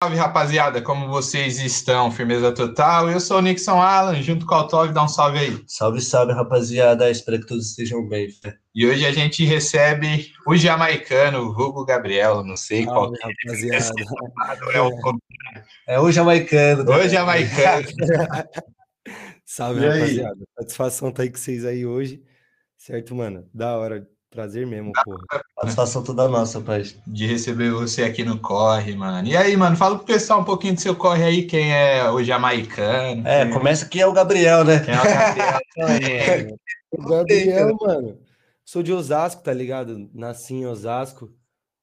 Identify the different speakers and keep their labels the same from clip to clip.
Speaker 1: Salve, rapaziada, como vocês estão? Firmeza total. Eu sou o Nixon Alan, junto com o Altov, dá um salve aí.
Speaker 2: Salve, salve, rapaziada. Espero que todos estejam bem.
Speaker 1: E hoje a gente recebe o jamaicano, o Hugo Gabriel, não sei
Speaker 3: Salve,
Speaker 1: qual que
Speaker 3: rapaziada.
Speaker 1: é o
Speaker 2: É o jamaicano. né?
Speaker 1: O jamaicano.
Speaker 3: Salve,
Speaker 2: E aí?
Speaker 3: rapaziada. Satisfação tá aí com vocês aí hoje. Certo, mano? Da hora. Prazer mesmo, porra.
Speaker 2: Satisfação toda nossa, pai.
Speaker 1: de receber você aqui no Corre, mano. E aí, mano, fala pro pessoal um pouquinho do seu Corre aí, quem é o jamaicano.
Speaker 2: É,
Speaker 1: quem,
Speaker 2: começa aqui é o Gabriel, né?
Speaker 1: quem é o Gabriel.
Speaker 3: Então, mano, o Gabriel, mano. Sou de Osasco, tá ligado? Nasci em Osasco,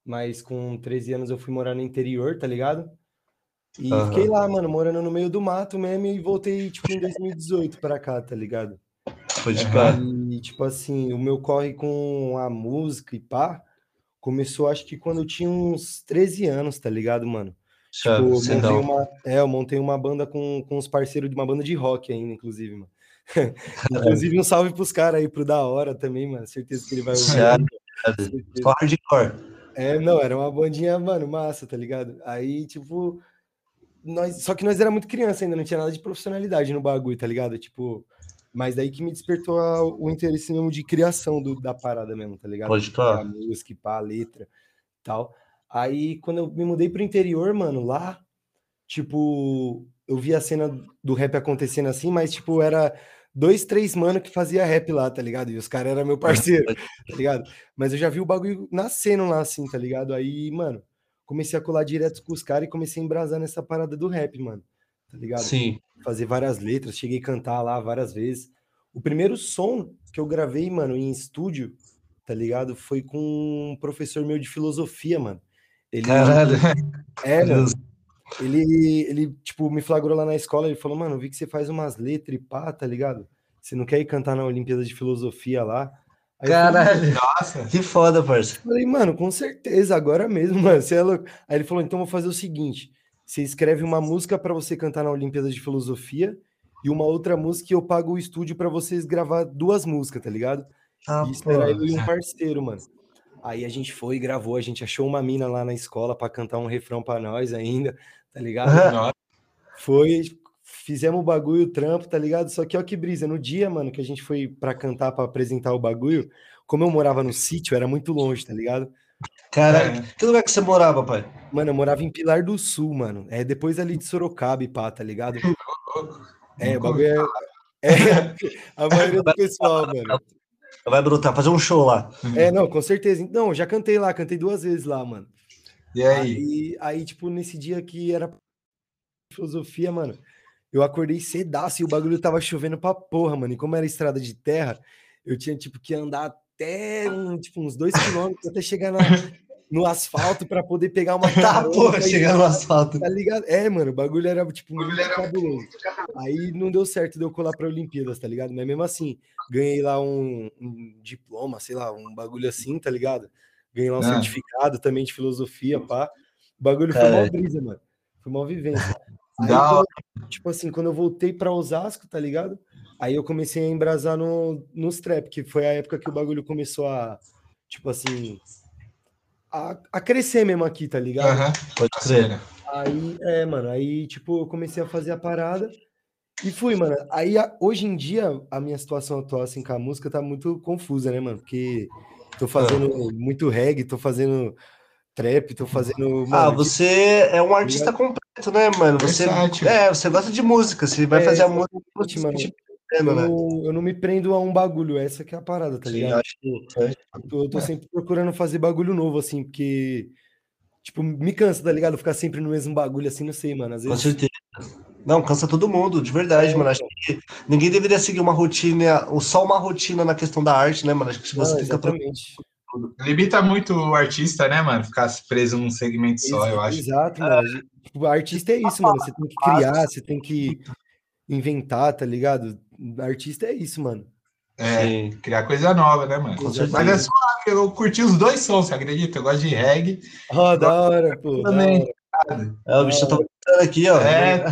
Speaker 3: mas com 13 anos eu fui morar no interior, tá ligado? E
Speaker 2: Aham.
Speaker 3: fiquei lá, mano, morando no meio do mato mesmo e voltei, tipo, em 2018 pra cá, tá ligado?
Speaker 2: Pode pá.
Speaker 3: E, tipo assim, o meu corre com a música e pá, começou acho que quando eu tinha uns 13 anos, tá ligado, mano?
Speaker 2: Chave,
Speaker 3: Tipo, eu montei
Speaker 2: cedão.
Speaker 3: uma, é, eu montei uma banda com, com os parceiros de uma banda de rock ainda, inclusive, mano. inclusive, um salve pros caras aí, pro Da Hora também, mano. Certeza que ele vai ouvir.
Speaker 2: Hardcore.
Speaker 3: É, não, era uma bandinha, mano, massa, tá ligado? Aí, tipo, nós, só que nós era muito criança ainda, não tinha nada de profissionalidade no bagulho, tá ligado? Tipo, mas daí que me despertou a- o interesse mesmo de criação do- da parada mesmo, tá ligado?
Speaker 2: Pode
Speaker 3: Tipo, a
Speaker 2: pá.
Speaker 3: música, pá, a letra e tal. Aí, quando eu me mudei pro interior, mano, lá, tipo, eu vi a cena do rap acontecendo assim, mas, tipo, era dois, três mano que fazia rap lá, tá ligado? E os caras eram meu parceiro, tá ligado? Mas eu já vi o bagulho nascendo lá, assim, tá ligado? Aí, mano, comecei a colar direto com os caras e comecei a embrasar nessa parada do rap, mano, tá ligado?
Speaker 2: Sim.
Speaker 3: fazer várias letras, cheguei a cantar lá várias vezes. O primeiro som que eu gravei, mano, em estúdio, tá ligado? Foi com um professor meu de filosofia, mano. Ele,
Speaker 2: Caralho.
Speaker 3: é, mano, ele, ele, tipo, me flagrou lá na escola, ele falou, mano, vi que você faz umas letras e pá, tá ligado? Você não quer ir cantar na Olimpíada de Filosofia lá? Aí eu falei,
Speaker 2: Caralho.
Speaker 1: Nossa,
Speaker 2: Que foda, parça.
Speaker 3: Falei, mano, com certeza, agora mesmo, mano. Você é louco. Aí ele falou: então vou fazer o seguinte: você escreve uma música para você cantar na Olimpíada de Filosofia e uma outra música e eu pago o estúdio para vocês gravar duas músicas, tá ligado?
Speaker 2: Ah,
Speaker 3: E esperar ele e um parceiro, mano. Aí a gente foi e gravou, a gente achou uma mina lá na escola para cantar um refrão para nós ainda, tá ligado? Foi, fizemos o bagulho, o trampo, tá ligado? Só que ó que brisa, no dia, mano, que a gente foi pra cantar, pra apresentar o bagulho, como eu morava no sítio, era muito longe, tá ligado?
Speaker 2: Caralho.
Speaker 1: É.
Speaker 2: Que lugar que você morava, pai?
Speaker 3: Mano, eu morava em Pilar do Sul, mano. É depois ali de Sorocaba e pá, tá ligado? É, o bagulho é, é a maioria do pessoal, mano.
Speaker 2: Vai brotar, fazer um show lá.
Speaker 3: É, não, com certeza. Não, já cantei lá, cantei duas vezes lá, mano.
Speaker 1: E aí?
Speaker 3: Aí, aí, tipo, nesse dia que era filosofia, mano, eu acordei cedaço e o bagulho tava chovendo pra porra, mano. E como era estrada de terra, eu tinha, tipo, que andar até um, tipo, uns dois quilômetros até chegar na- no asfalto pra poder pegar uma
Speaker 2: Tá,
Speaker 3: carona
Speaker 2: porra, chegar no asfalto.
Speaker 3: Tá ligado? É, mano, o bagulho era, tipo, muito
Speaker 1: era
Speaker 3: cabuloso. Aí não deu certo de eu colar pra Olimpíadas, tá ligado? Mas mesmo assim, ganhei lá um, um diploma, sei lá, um bagulho assim, tá ligado? Ganhei lá um
Speaker 1: Ah.
Speaker 3: certificado também de filosofia, pá. O bagulho foi mó
Speaker 2: Caralho.
Speaker 3: brisa, mano. Foi mó vivência. Aí, tipo assim, quando eu voltei pra Osasco, tá ligado? Aí eu comecei a embrasar no, nos trap, que foi a época que o bagulho começou a, tipo assim, a, a crescer mesmo aqui, tá ligado?
Speaker 1: Aham,
Speaker 2: Pode
Speaker 1: tá
Speaker 2: crer.
Speaker 3: Aí, é, mano, aí, tipo, eu comecei a fazer a parada e fui, mano. Aí, a- hoje em dia, a minha situação atual, assim, com a música tá muito confusa, né, mano? Porque tô fazendo muito reggae, tô fazendo trap, tô fazendo.
Speaker 2: Ah,
Speaker 3: mano,
Speaker 2: você é um artista completo, né, mano? Você, é, você gosta de música, você vai
Speaker 3: É,
Speaker 2: fazer a música que você
Speaker 3: mano. Eu,
Speaker 2: né?
Speaker 3: não, eu não me prendo a um bagulho, essa que é a parada, tá
Speaker 2: Sim,
Speaker 3: ligado?
Speaker 2: acho que-
Speaker 3: Eu tô, eu tô sempre procurando fazer bagulho novo, assim, porque, tipo, me cansa, tá ligado? Ficar sempre no mesmo bagulho, assim, não sei, mano. Às
Speaker 2: Com
Speaker 3: vezes.
Speaker 2: certeza. Não, cansa todo mundo, de verdade,
Speaker 3: É,
Speaker 2: mano. Acho que ninguém deveria seguir uma rotina, ou só uma rotina na questão da arte, né, mano? Acho que se você fica.
Speaker 1: Limita muito o artista, né, mano? Ficar preso num segmento só,
Speaker 3: Ex-
Speaker 1: eu acho.
Speaker 3: Exato, mano. Tipo, artista é isso, mano. Você tem que criar, você tem que inventar, tá ligado? Artista é isso, mano.
Speaker 1: É,
Speaker 2: Sim.
Speaker 1: criar coisa nova, né, mano?
Speaker 2: Com
Speaker 1: Mas é suave, eu curti os dois sons, você acredita? Eu gosto de reggae.
Speaker 3: Ó, da hora, pô.
Speaker 1: Também.
Speaker 3: hora.
Speaker 2: É, o bicho tá tocando aqui, ó.
Speaker 1: É,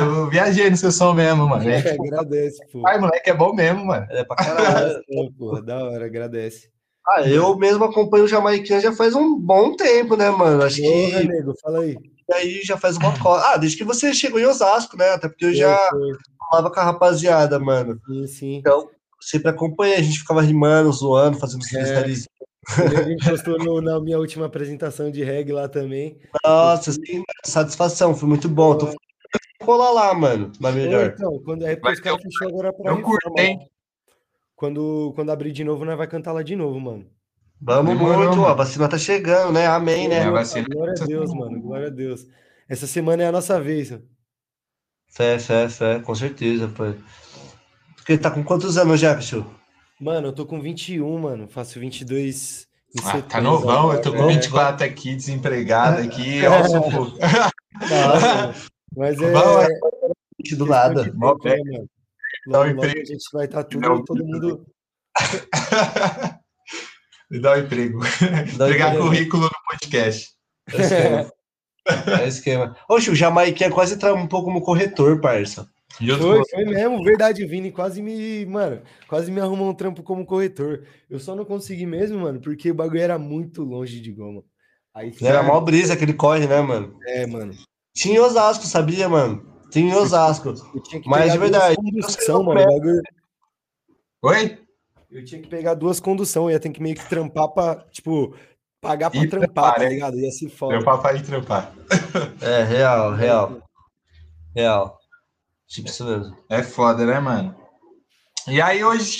Speaker 1: eu viajei no seu som mesmo, mano.
Speaker 3: É, agradece, pô.
Speaker 1: Ai, moleque, é bom mesmo, mano.
Speaker 2: É pra caralho.
Speaker 3: Pô, da hora, agradece.
Speaker 2: Ah, eu mesmo acompanho o Jamaican já faz um bom tempo, né, mano? Acho
Speaker 3: Porra,
Speaker 2: que
Speaker 3: nego, fala aí.
Speaker 2: aí já faz uma cola. Ah, desde que você chegou em Osasco, né? Até porque eu já
Speaker 3: Foi,
Speaker 2: falava com a rapaziada, mano.
Speaker 3: Sim, sim.
Speaker 2: Então, sempre acompanhei, a gente ficava rimando, zoando, fazendo os
Speaker 3: É. A gente postou no- na minha última apresentação de reggae lá também.
Speaker 2: Nossa, sim, satisfação, foi muito bom. Tô colar lá, mano, na
Speaker 3: Ô,
Speaker 2: melhor.
Speaker 3: Então, quando é porque
Speaker 1: Mas
Speaker 3: os caras fechou agora pra
Speaker 1: eu curto, hein?
Speaker 3: Quando, quando abrir de novo, nós vai cantar lá de novo, mano.
Speaker 2: Vamos
Speaker 1: Demorou,
Speaker 2: muito, ó,
Speaker 1: mano.
Speaker 2: a vacina tá chegando, né? Amém,
Speaker 1: É,
Speaker 2: né?
Speaker 1: vacina
Speaker 3: Glória a
Speaker 1: essa
Speaker 3: Deus, mano. Glória a Deus. Essa semana é a nossa vez. mano.
Speaker 2: Fé, fé, fé, com certeza, pai. Porque tá com quantos anos já, bicho?
Speaker 3: Mano, eu tô com 21, mano. Faço 22 em
Speaker 1: Ah, tá novão, eu tô com
Speaker 3: É,
Speaker 1: 24 aqui, desempregado aqui, ó, sufoco.
Speaker 3: nossa, Mas é.
Speaker 1: Vamos,
Speaker 2: Do
Speaker 3: questão
Speaker 2: nada.
Speaker 3: de
Speaker 1: Mó
Speaker 3: tempo, né, mano?
Speaker 1: Dá um
Speaker 3: Logo, logo
Speaker 1: emprego.
Speaker 3: a gente vai estar
Speaker 1: Dá
Speaker 3: tudo,
Speaker 1: um
Speaker 3: todo mundo.
Speaker 1: Me dá um emprego.
Speaker 2: Dá
Speaker 1: Entregar
Speaker 2: emprego.
Speaker 1: currículo no podcast.
Speaker 2: É É esquema. Oxe, o Jamaica quase entrar um pouco como corretor, parça.
Speaker 1: E eu
Speaker 3: Foi, foi mesmo, verdade, o Vini quase me, mano, quase me arrumou um trampo como corretor. Eu só não consegui mesmo, mano, porque o bagulho era muito longe de goma. Aí,
Speaker 2: Era mó brisa que ele corre, né, mano?
Speaker 3: é, mano.
Speaker 2: Tinha em Osasco, sabia, mano? Tinha em Osasco. Mas de verdade,
Speaker 3: condução, mano. o bagulho-
Speaker 1: Oi?
Speaker 3: Eu tinha que pegar duas condução, eu ia ter que meio que trampar pra, tipo, pagar pra
Speaker 1: E
Speaker 3: trampar, tá
Speaker 1: né?
Speaker 3: ligado? Ia
Speaker 1: Meu
Speaker 3: foda.
Speaker 1: papai trampar.
Speaker 2: É, real, real, real. Tipo isso mesmo.
Speaker 1: É foda, né, mano? E aí, hoje,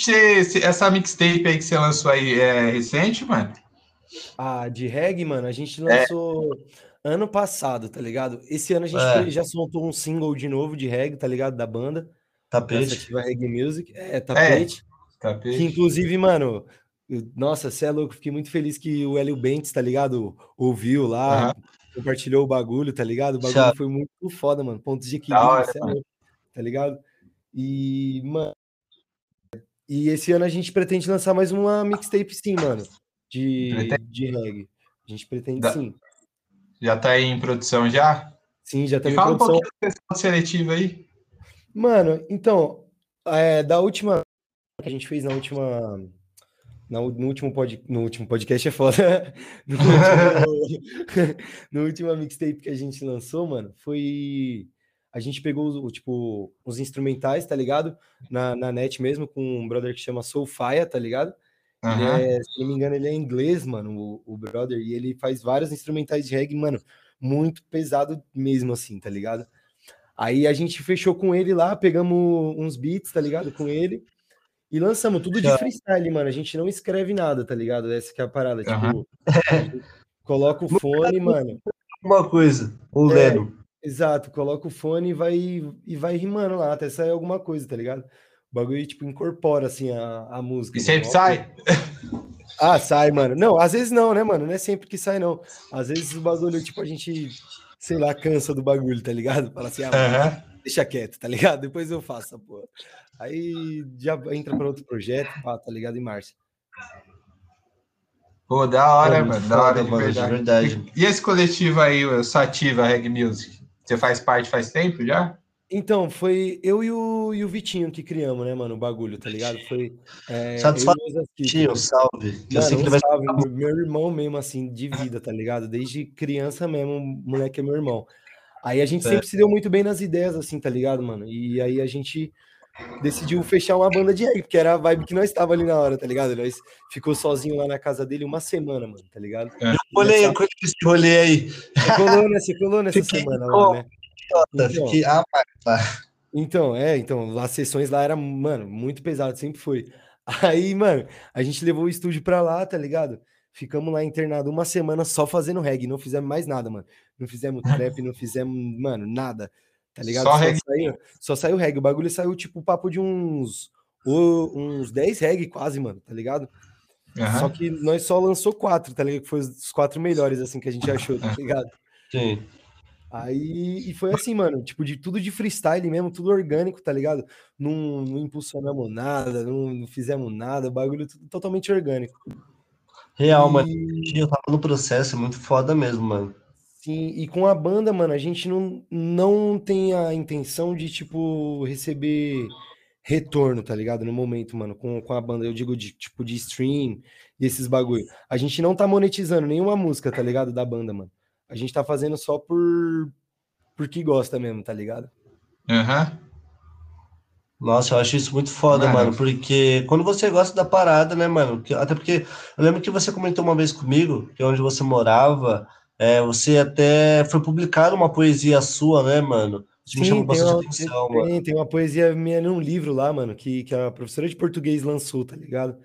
Speaker 1: essa mixtape aí que você lançou aí é recente, mano?
Speaker 3: Ah, de reggae, mano, a gente
Speaker 2: É.
Speaker 3: lançou ano passado, tá ligado? Esse ano a gente
Speaker 2: É.
Speaker 3: já soltou um single de novo de reggae, tá ligado? Da banda, da
Speaker 2: Tapete.
Speaker 3: Reggae Music. É, tapete. Que
Speaker 1: Tapete.
Speaker 3: inclusive, mano, nossa, você é louco, fiquei muito feliz que o Hélio Bentes, tá ligado? Ouviu lá,
Speaker 1: Aham.
Speaker 3: compartilhou o bagulho, tá ligado? O bagulho foi muito foda, mano. Pontos de equilíbrio,
Speaker 1: hora,
Speaker 3: cê é louco, tá ligado? E, mano. E esse ano a gente pretende lançar mais uma mixtape, sim, mano. De,
Speaker 1: Pretende?
Speaker 3: de reggae. A gente pretende
Speaker 1: Da-
Speaker 3: sim.
Speaker 1: Já tá aí em produção já?
Speaker 3: Sim, já tá
Speaker 1: Me
Speaker 3: em
Speaker 1: fala um
Speaker 3: produção.
Speaker 1: pouquinho da sessão seletiva aí.
Speaker 3: Mano, então, é, da última que a gente fez na última. U- no, último pod, no último podcast é foda. No último, no último mixtape que a gente lançou, mano, foi. A gente pegou tipo, os instrumentais, tá ligado? Na, na net mesmo, com um brother que chama Soulfire, tá ligado?
Speaker 1: Aham.
Speaker 3: é, se não me engano, ele é inglês, mano, o, o brother, e ele faz vários instrumentais de reggae, mano, muito pesado mesmo, assim, tá ligado? Aí a gente fechou com ele lá, pegamos uns beats, tá ligado? Com ele. E lançamos tudo de freestyle, mano. A gente não escreve nada, tá ligado? Essa que é a parada.
Speaker 1: Aham.
Speaker 3: Tipo, coloca o fone, mano.
Speaker 2: Uma coisa, o
Speaker 3: É.
Speaker 2: Leno.
Speaker 3: Exato, coloca o fone e vai, e vai rimando lá, até sair alguma coisa, tá ligado? O bagulho, tipo, incorpora, assim, a, a música.
Speaker 1: E sempre sai?
Speaker 3: Ah, sai, mano. Não, às vezes não, né, mano? Não é sempre que sai, não. Às vezes o bagulho, tipo, a gente, sei lá, cansa do bagulho, tá ligado? Fala assim, ah,
Speaker 1: Aham.
Speaker 3: Deixa quieto, tá ligado? Depois eu faço essa porra. Aí já entra para outro projeto, pá, tá ligado? Em março.
Speaker 1: Pô, da hora,
Speaker 2: É,
Speaker 1: mano. Da hora de
Speaker 2: mano, de
Speaker 1: verdade.
Speaker 2: verdade.
Speaker 1: E esse coletivo aí, o Sativa Reg Music? Você faz parte faz tempo já?
Speaker 3: Então, foi eu e o, e o Vitinho que criamos, né, mano, o bagulho, tá ligado? Foi. É,
Speaker 2: Satisfação,
Speaker 3: eu e o Osasquito.
Speaker 2: Tio, salve. Eu
Speaker 3: Mano, um
Speaker 2: vai
Speaker 3: salve, meu irmão mesmo, assim, de vida, tá ligado? Desde criança mesmo, o moleque é meu irmão. Aí a gente
Speaker 2: É.
Speaker 3: sempre se deu muito bem nas ideias, assim, tá ligado, mano? E aí a gente decidiu fechar uma banda de reggae, porque era a vibe que nós estava ali na hora, tá ligado? Nós ficou sozinho lá na casa dele uma semana, mano, tá ligado?
Speaker 2: Olhei,
Speaker 3: Nessa-
Speaker 2: eu conheci esse rolê aí.
Speaker 3: Você colou, né? Você colou nessa
Speaker 2: Fiquei
Speaker 3: semana lá, né? Então.
Speaker 2: Fiquei, ah,
Speaker 3: Então, é, então, as sessões lá era, mano, muito pesado, sempre foi. Aí, mano, a gente levou o estúdio pra lá, tá ligado? Ficamos lá internado uma semana só fazendo reggae, não fizemos mais nada, mano. Não fizemos trap, não fizemos, mano, nada. Tá ligado?
Speaker 1: Só reggae.
Speaker 3: Saiu, só saiu reggae. O bagulho saiu tipo papo de uns o- uns 10 reggae quase, mano, tá ligado?
Speaker 1: Aham.
Speaker 3: Só que nós só lançou quatro, tá ligado? Que foi os quatro melhores assim que a gente achou, tá ligado?
Speaker 2: sim.
Speaker 3: Aí, e foi assim, mano, tipo, de tudo de freestyle mesmo, tudo orgânico, tá ligado? Não, não impulsionamos nada, não, não fizemos nada, o bagulho tudo totalmente orgânico.
Speaker 2: Real, mano.
Speaker 3: E,
Speaker 2: Eu tava no processo, é muito foda mesmo, mano.
Speaker 3: sim, e com a banda, mano, a gente não, não tem a intenção de, tipo, receber retorno, tá ligado? No momento, mano, com, com a banda. Eu digo de tipo de stream e esses bagulho. A gente não tá monetizando nenhuma música, tá ligado? Da banda, mano. A gente tá fazendo só por porque gosta mesmo, tá ligado?
Speaker 1: Aham. Uhum.
Speaker 2: Nossa, eu acho isso muito foda, mano. mano, porque quando você gosta da parada, né, mano? Até porque eu lembro que você comentou uma vez comigo que onde você morava, é, você até foi publicar uma poesia sua, né, mano?
Speaker 3: Isso Sim, me chamou bastante uma, atenção, tem, mano. Tem uma poesia minha num livro lá, mano, que, que a professora de português lançou, tá ligado?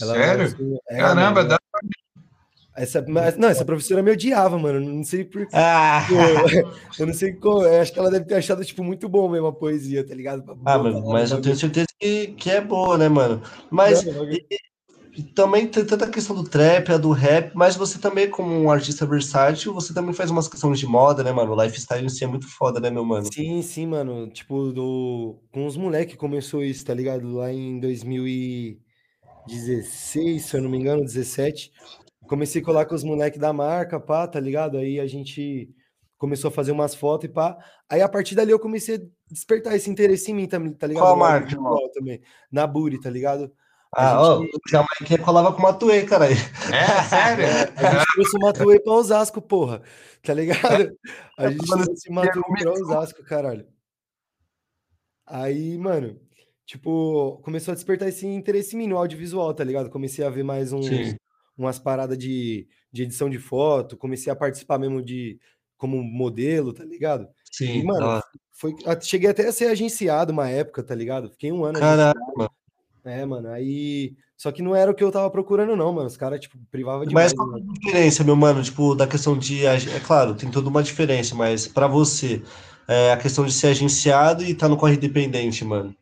Speaker 1: Ela Sério? Lançou, é, Caramba, mano, dá
Speaker 3: essa, mas, não, essa professora me odiava, mano. Não sei por ah. eu, eu não sei como. Acho que ela deve ter achado, tipo, muito bom mesmo a poesia, tá ligado?
Speaker 2: Ah, mas, mas eu tenho certeza que, que é boa, né, mano? Mas não, e, e também tem tanta questão do trap, a do rap, mas você também, como um artista versátil, você também faz umas questões de moda, né, mano? O lifestyle em si é muito foda, né, meu mano?
Speaker 3: Sim, sim, mano. Tipo, do... com os moleques começou isso, tá ligado? Lá em 2016, se eu não me engano, 17 comecei a colar com os moleques da marca, pá, tá ligado? Aí a gente começou a fazer umas fotos e pá. Aí a partir dali eu comecei a despertar esse interesse em mim também, tá ligado?
Speaker 2: Qual marca,
Speaker 3: Também. Na Buri, tá ligado?
Speaker 2: Ah, gente... ó, o que colava com o Matuê, cara.
Speaker 1: É, sério? É,
Speaker 3: a gente trouxe o Matuê pra Osasco, porra. Tá ligado? A gente trouxe o Matuê pra Osasco, caralho. Aí, mano, tipo, começou a despertar esse interesse em mim no audiovisual, tá ligado? Comecei a ver mais uns, Sim umas paradas de, de edição de foto, comecei a participar mesmo de como modelo, tá ligado?
Speaker 2: Sim.
Speaker 3: E, mano, foi, cheguei até a ser agenciado uma época, tá ligado? Fiquei um ano
Speaker 2: Caramba.
Speaker 3: É, mano, aí. Só que não era o que eu tava procurando, não, mano. Os caras, tipo, privavam
Speaker 2: demais. Mas qual a diferença, meu mano? Tipo, da questão de. É claro, tem toda uma diferença, mas para você, é a questão de ser agenciado e tá no corre independente, mano.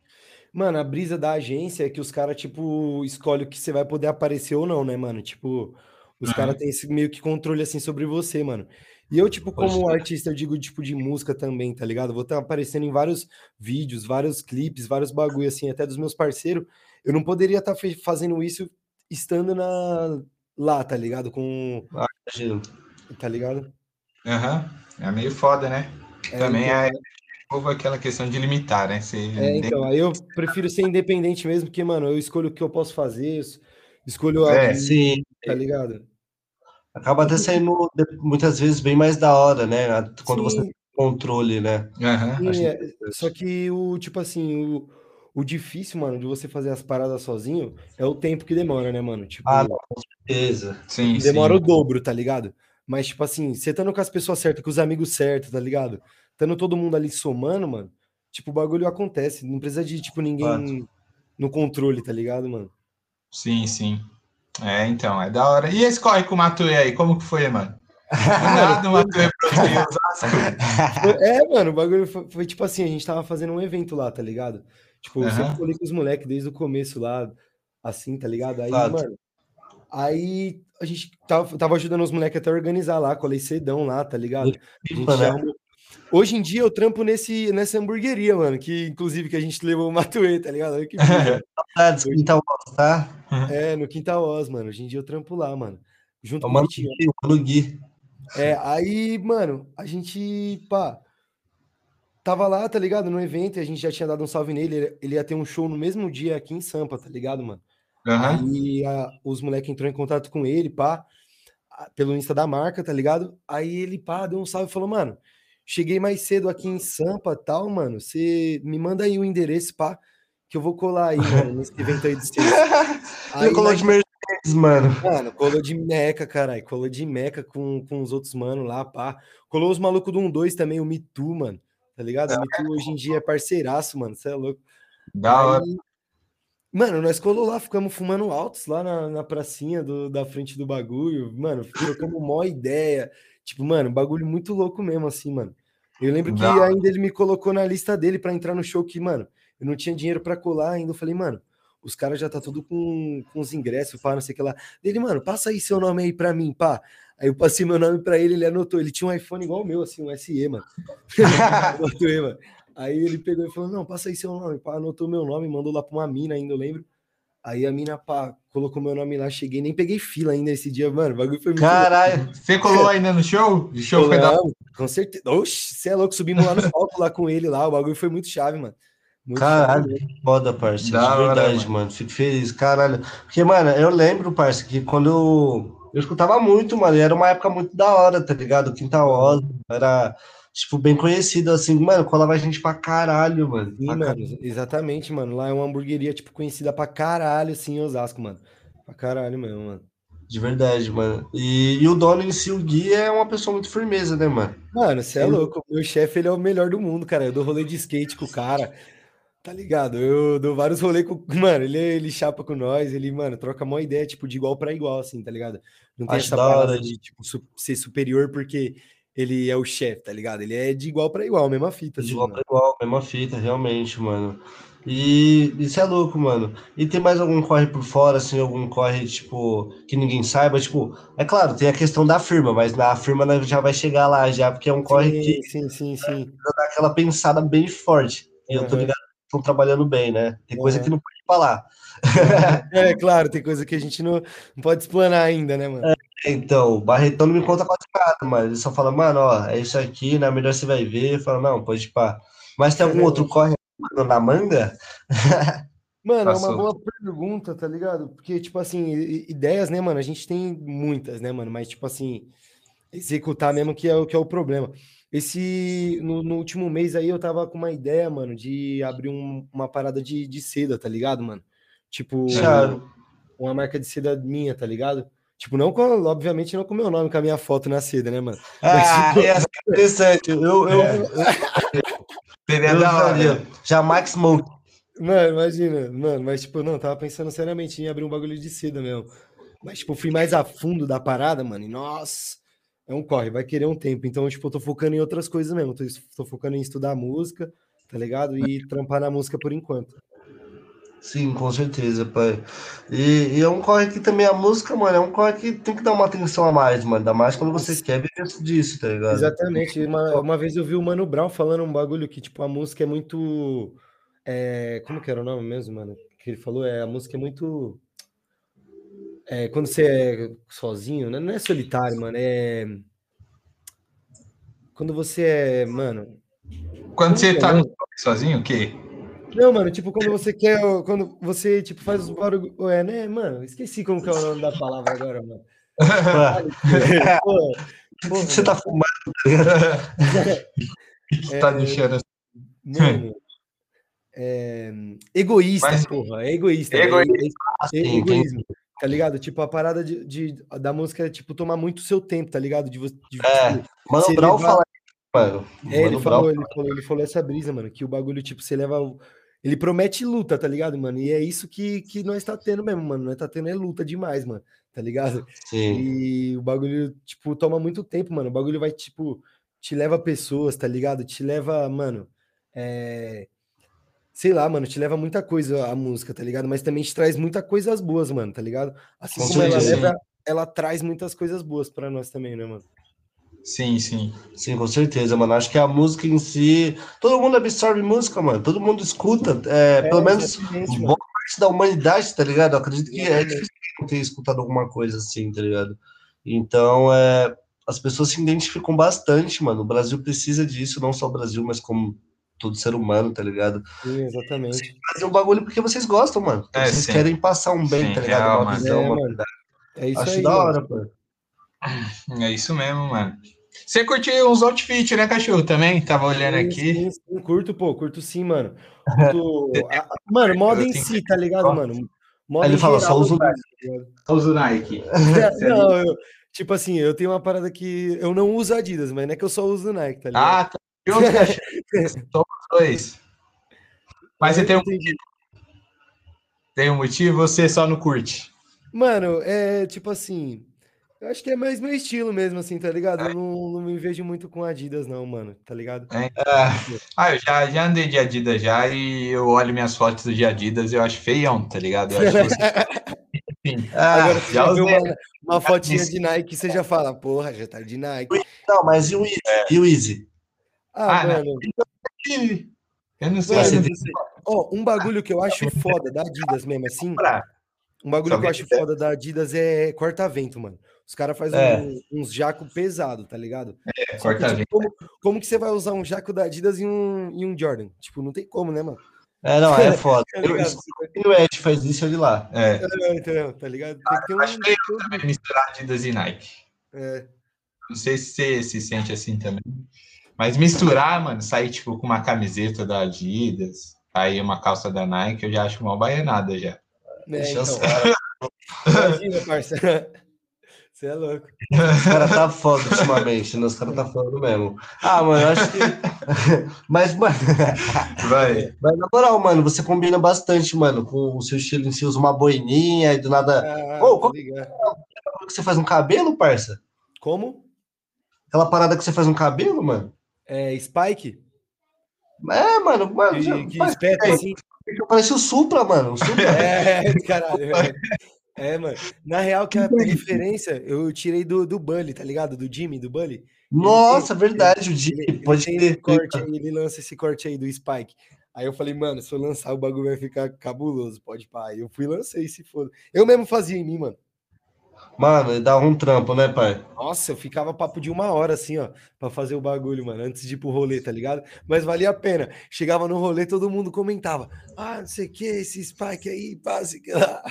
Speaker 3: Mano, a brisa da agência é que os caras, tipo, escolhem o que você vai poder aparecer ou não, né, mano? Tipo, os caras têm esse meio que controle, assim, sobre você, mano. E eu, tipo, como artista, eu digo, tipo, de música também, tá ligado? Vou estar aparecendo em vários vídeos, vários clipes, vários bagulho, assim, até dos meus parceiros. Eu não poderia estar fazendo isso estando na... lá, tá ligado? Com...
Speaker 2: Ah, imagino.
Speaker 3: Tá ligado?
Speaker 1: Aham. Uhum. É meio foda, né? É, também então... é novo aquela questão de limitar, né?
Speaker 3: Ser é, então, aí eu prefiro ser independente mesmo, porque, mano, eu escolho o que eu posso fazer, escolho
Speaker 2: a. É, sim.
Speaker 3: Tá ligado?
Speaker 2: Acaba até saindo muitas vezes bem mais da hora, né? Quando sim. você tem controle, né?
Speaker 3: Uhum, sim, é, só que o, tipo assim, o, o difícil, mano, de você fazer as paradas sozinho é o tempo que demora, né, mano?
Speaker 2: Tipo, ah, não, com certeza.
Speaker 3: Sim, demora sim. o dobro, tá ligado? Mas, tipo assim, você estando com as pessoas certas, com os amigos certos, tá ligado? Estando todo mundo ali somando, mano, tipo, o bagulho acontece. Não precisa de, tipo, ninguém no controle, tá ligado, mano?
Speaker 1: Sim, sim. É, então, é da hora. E esse corre com o Matuê aí, como que foi, mano? Nada,
Speaker 3: É, mano, o bagulho foi, foi, tipo assim, a gente tava fazendo um evento lá, tá ligado? Tipo, eu uhum. sempre falei com os moleques desde o começo lá, assim, tá ligado? Aí, claro. mano, aí a gente tava, tava ajudando os moleques até organizar lá, colei cedão lá, tá ligado? A gente né? arrumou, Hoje em dia eu trampo nesse, nessa hamburgueria, mano, que inclusive que a gente levou o Matuê, tá ligado? Que
Speaker 2: Saudades, Quintal Oz, tá?
Speaker 3: É, no Quintal Oz, mano. Hoje em dia eu trampo lá, mano.
Speaker 2: Junto com o Mano Gui.
Speaker 3: É, aí, mano, a gente, pá, tava lá, tá ligado? No evento, e a gente já tinha dado um salve nele. Ele ia ter um show no mesmo dia aqui em Sampa, tá ligado, mano? Uhum. Aí a, os moleques entrou em contato com ele, pá, pelo Insta da marca, tá ligado? Aí ele, pá, deu um salve e falou, mano, Cheguei mais cedo aqui em Sampa tal, mano. Você me manda aí o endereço, pá, que eu vou colar aí, mano, nesse evento aí de sexta.
Speaker 2: Aí, colou de Mercedes, mano.
Speaker 3: Mano, colou de meca, caralho. Colou de meca com, com os outros mano lá, pá. Colou os malucos do 1-2 também, o Mitu, mano. Tá ligado? O Mitu hoje em dia é parceiraço, mano. Você é louco.
Speaker 1: Da hora.
Speaker 3: Mano, nós colou lá, ficamos fumando altos lá na, na pracinha do, da frente do bagulho. Mano, trocamos mó ideia. Tipo, mano, bagulho muito louco mesmo, assim, mano. Eu lembro que não. ainda ele me colocou na lista dele para entrar no show que, mano, eu não tinha dinheiro para colar ainda. Eu falei, mano, os caras já tá tudo com, com os ingressos, pá, não sei o que lá. Ele, mano, passa aí seu nome aí para mim, pá. Aí eu passei meu nome para ele, ele anotou. Ele tinha um iPhone igual o meu, assim, um SE, mano. mano. Aí ele pegou e falou: Não, passa aí seu nome, pá, anotou meu nome, mandou lá pra uma mina ainda, eu lembro. Aí a mina, pá, colocou meu nome lá, cheguei, nem peguei fila ainda esse dia, mano. O bagulho foi
Speaker 1: muito. Caralho, você colou ainda no show? O show foi da.
Speaker 3: Com certeza. Oxi, você é louco, subimos lá no palco lá com ele lá. O bagulho foi muito chave, mano.
Speaker 2: Muito Caralho, que foda, parceiro. De verdade, mano. mano. Fico feliz, caralho. Porque, mano, eu lembro, parceiro, que quando eu, eu escutava muito, mano, e era uma época muito da hora, tá ligado? Quinta Osa, era, tipo, bem conhecido, assim, mano, colava gente pra caralho, mano.
Speaker 3: Sim,
Speaker 2: pra
Speaker 3: mano, caralho. exatamente, mano. Lá é uma hamburgueria, tipo, conhecida pra caralho, assim, em Osasco, mano. Pra caralho mesmo, mano.
Speaker 2: De verdade, mano. E, e, o dono em si, o Gui, é uma pessoa muito firmeza, né, mano?
Speaker 3: Mano, você é louco. O meu chefe, ele é o melhor do mundo, cara. Eu dou rolê de skate com o cara. Tá ligado? Eu dou vários rolês com. Mano, ele, ele chapa com nós, ele, mano, troca uma ideia, tipo, de igual para igual, assim, tá ligado? Não tem Acho essa parada de, tipo, ser superior porque ele é o chefe, tá ligado? Ele é de igual para igual, mesma fita.
Speaker 2: De assim, igual para igual, mesma fita, realmente, mano. E isso é louco, mano. E tem mais algum corre por fora, assim, algum corre, tipo, que ninguém saiba? Tipo, é claro, tem a questão da firma, mas na firma já vai chegar lá já, porque é um corre sim, que.
Speaker 3: Sim, sim, sim.
Speaker 2: Dá aquela pensada bem forte. E uhum. eu tô ligado que estão trabalhando bem, né? Tem coisa uhum. que não pode falar.
Speaker 3: É, claro, tem coisa que a gente não, não pode explanar ainda, né, mano? É,
Speaker 2: então, o Barretão não me conta quase nada, mas ele só fala, mano, ó, é isso aqui, né? Melhor você vai ver. Fala, não, pode pá. Mas tem algum outro corre na manga?
Speaker 3: Mano, Passou. é uma boa pergunta, tá ligado? Porque, tipo assim, ideias, né, mano? A gente tem muitas, né, mano? Mas, tipo assim, executar mesmo que é o que é o problema. Esse, no, no último mês aí, eu tava com uma ideia, mano, de abrir um, uma parada de, de seda, tá ligado, mano? Tipo, uma marca de seda minha, tá ligado? Tipo, não com, obviamente, não com meu nome, com a minha foto na seda, né, mano?
Speaker 2: Ah, Mas, tipo... é interessante. Eu, eu, é. eu, Seria da hora. Jamais Smoke.
Speaker 3: Mano, imagina, mano, mas tipo, não, tava pensando seriamente em abrir um bagulho de seda mesmo. Mas, tipo, fui mais a fundo da parada, mano, e nossa, é um corre, vai querer um tempo. Então, tipo, eu tô focando em outras coisas mesmo. Tô, tô focando em estudar música, tá ligado? E trampar na música por enquanto.
Speaker 2: Sim, com certeza, pai. E, e, é um corre que também a música, mano, é um corre que tem que dar uma atenção a mais, mano. Ainda mais quando você quer ver disso, tá ligado?
Speaker 3: Exatamente. Uma, uma vez eu vi o Mano Brown falando um bagulho que, tipo, a música é muito. É, como que era o nome mesmo, mano? Que ele falou, é, a música é muito. É, quando você é sozinho, né? não é solitário, mano, é. Quando você é, mano.
Speaker 1: Quando você tá no sozinho, o quê?
Speaker 3: Não, mano, tipo, quando você quer. Quando você, tipo, faz os barulhos. É, né, mano? Esqueci como que é o nome da palavra agora, mano.
Speaker 2: Pô, você tá fumando, tá
Speaker 1: é, tá deixando assim. Mano,
Speaker 3: é, egoísta, Mas, porra. É egoísta.
Speaker 1: É egoísta.
Speaker 3: É, é, egoísmo. Tá ligado? Tipo, a parada de, de, da música é, tipo, tomar muito seu tempo, tá ligado? De, de,
Speaker 2: é, tipo, Mano Brown levar... fala
Speaker 3: mano. É, ele falou, ele falou, ele falou essa brisa, mano, que o bagulho, tipo, você leva ele promete luta, tá ligado, mano? E é isso que, que nós tá tendo mesmo, mano. Nós tá tendo é luta demais, mano. Tá ligado?
Speaker 2: Sim.
Speaker 3: E o bagulho, tipo, toma muito tempo, mano. O bagulho vai, tipo, te leva pessoas, tá ligado? Te leva, mano. É... Sei lá, mano, te leva muita coisa a música, tá ligado? Mas também te traz muitas coisas boas, mano, tá ligado? Assim Com como ela leva, ela traz muitas coisas boas para nós também, né, mano?
Speaker 1: Sim, sim.
Speaker 2: Sim, com certeza, mano. Acho que a música em si. Todo mundo absorve música, mano. Todo mundo escuta. É, é, pelo menos boa parte da humanidade, tá ligado? Eu acredito que é, é difícil não ter escutado alguma coisa assim, tá ligado? Então, é, as pessoas se identificam bastante, mano. O Brasil precisa disso, não só o Brasil, mas como todo ser humano, tá ligado?
Speaker 3: Sim, exatamente.
Speaker 2: Fazer um bagulho porque vocês gostam, mano. É, vocês sim. querem passar um bem, sim, tá ligado? Real, uma visão, uma verdade.
Speaker 3: É isso Acho aí, da hora, mano.
Speaker 1: É isso mesmo, mano. Você curtiu uns outfits, né, cachorro? Também? Tava olhando sim, aqui.
Speaker 3: Sim, sim, curto, pô, curto sim, mano. Curto... mano, moda em si, tá ligado, mano?
Speaker 2: Moda Ele fala, só uso Nike.
Speaker 1: Só uso Nike.
Speaker 3: não, eu, tipo assim, eu tenho uma parada que eu não uso Adidas, mas não é que eu só uso Nike, tá ligado?
Speaker 1: Ah, tá. Só dois. Mas você tem um motivo. Tem um motivo, você só não curte.
Speaker 3: Mano, é tipo assim, eu acho que é mais meu estilo mesmo, assim, tá ligado? Eu não, não me vejo muito com Adidas, não, mano, tá ligado?
Speaker 1: É. Ah, eu já, já andei de Adidas já e eu olho minhas fotos de Adidas e eu acho feião, tá ligado? Eu acho que você...
Speaker 3: Enfim, ah, Agora, você já viu uma, uma fotinha de Nike, você já fala, porra, já tá de Nike.
Speaker 2: Não, mas e o Easy? É. E o Easy?
Speaker 3: Ah, ah mano. Eu não sei. Mano, Ó, um bagulho que eu acho foda da Adidas mesmo, assim. Um bagulho que eu acho foda da Adidas é corta-vento, mano. Os caras fazem é. um, uns jaco pesado, tá ligado?
Speaker 1: É, corta
Speaker 3: tipo, como, como, que você vai usar um jaco da Adidas e um, e um Jordan? Tipo, não tem como, né, mano?
Speaker 2: É, não, é foda. tá o Ed faz isso ali lá.
Speaker 1: É.
Speaker 3: É, então, tá ligado? Tem que ter um.
Speaker 1: Acho feio também misturar Adidas e Nike.
Speaker 3: É.
Speaker 1: Não sei se você se sente assim também. Mas misturar, mano, sair tipo com uma camiseta da Adidas, aí uma calça da Nike, eu já acho uma baianada já.
Speaker 3: É,
Speaker 2: Deixa
Speaker 3: então. Imagina, parceiro. Você é louco.
Speaker 2: Os caras tá foda ultimamente, né? Os caras tá foda mesmo. Ah, mano, eu acho que. Mas, mano.
Speaker 1: Vai.
Speaker 2: Mas na moral, mano, você combina bastante, mano, com o seu estilo em si, usa uma boininha e do nada.
Speaker 3: Ah,
Speaker 2: Ô, qual-
Speaker 3: ligado.
Speaker 2: que você faz um cabelo, parça?
Speaker 3: Como?
Speaker 2: Aquela parada que você faz um cabelo, mano?
Speaker 3: É, Spike?
Speaker 2: É, mano, mano. já-
Speaker 3: Que, que espeta
Speaker 2: é,
Speaker 3: assim.
Speaker 2: Parece o Supra, mano. O Supra.
Speaker 3: É, caralho. É. Mano. Na real, que a referência eu tirei do, do Bully, tá ligado? Do Jimmy, do Bully.
Speaker 2: Nossa, verdade, o Jimmy,
Speaker 3: Ele,
Speaker 2: pode
Speaker 3: ele
Speaker 2: ter.
Speaker 3: corte aí, ele lança esse corte aí do Spike. Aí eu falei, mano, se eu lançar o bagulho vai ficar cabuloso, pode pá. Aí eu fui e lancei, se for. Eu mesmo fazia em mim, mano.
Speaker 2: Mano, dá um trampo, né, pai?
Speaker 3: Nossa, eu ficava papo de uma hora assim, ó, pra fazer o bagulho, mano, antes de ir pro rolê, tá ligado? Mas valia a pena. Chegava no rolê, todo mundo comentava: ah, não sei o que, esse Spike aí, lá.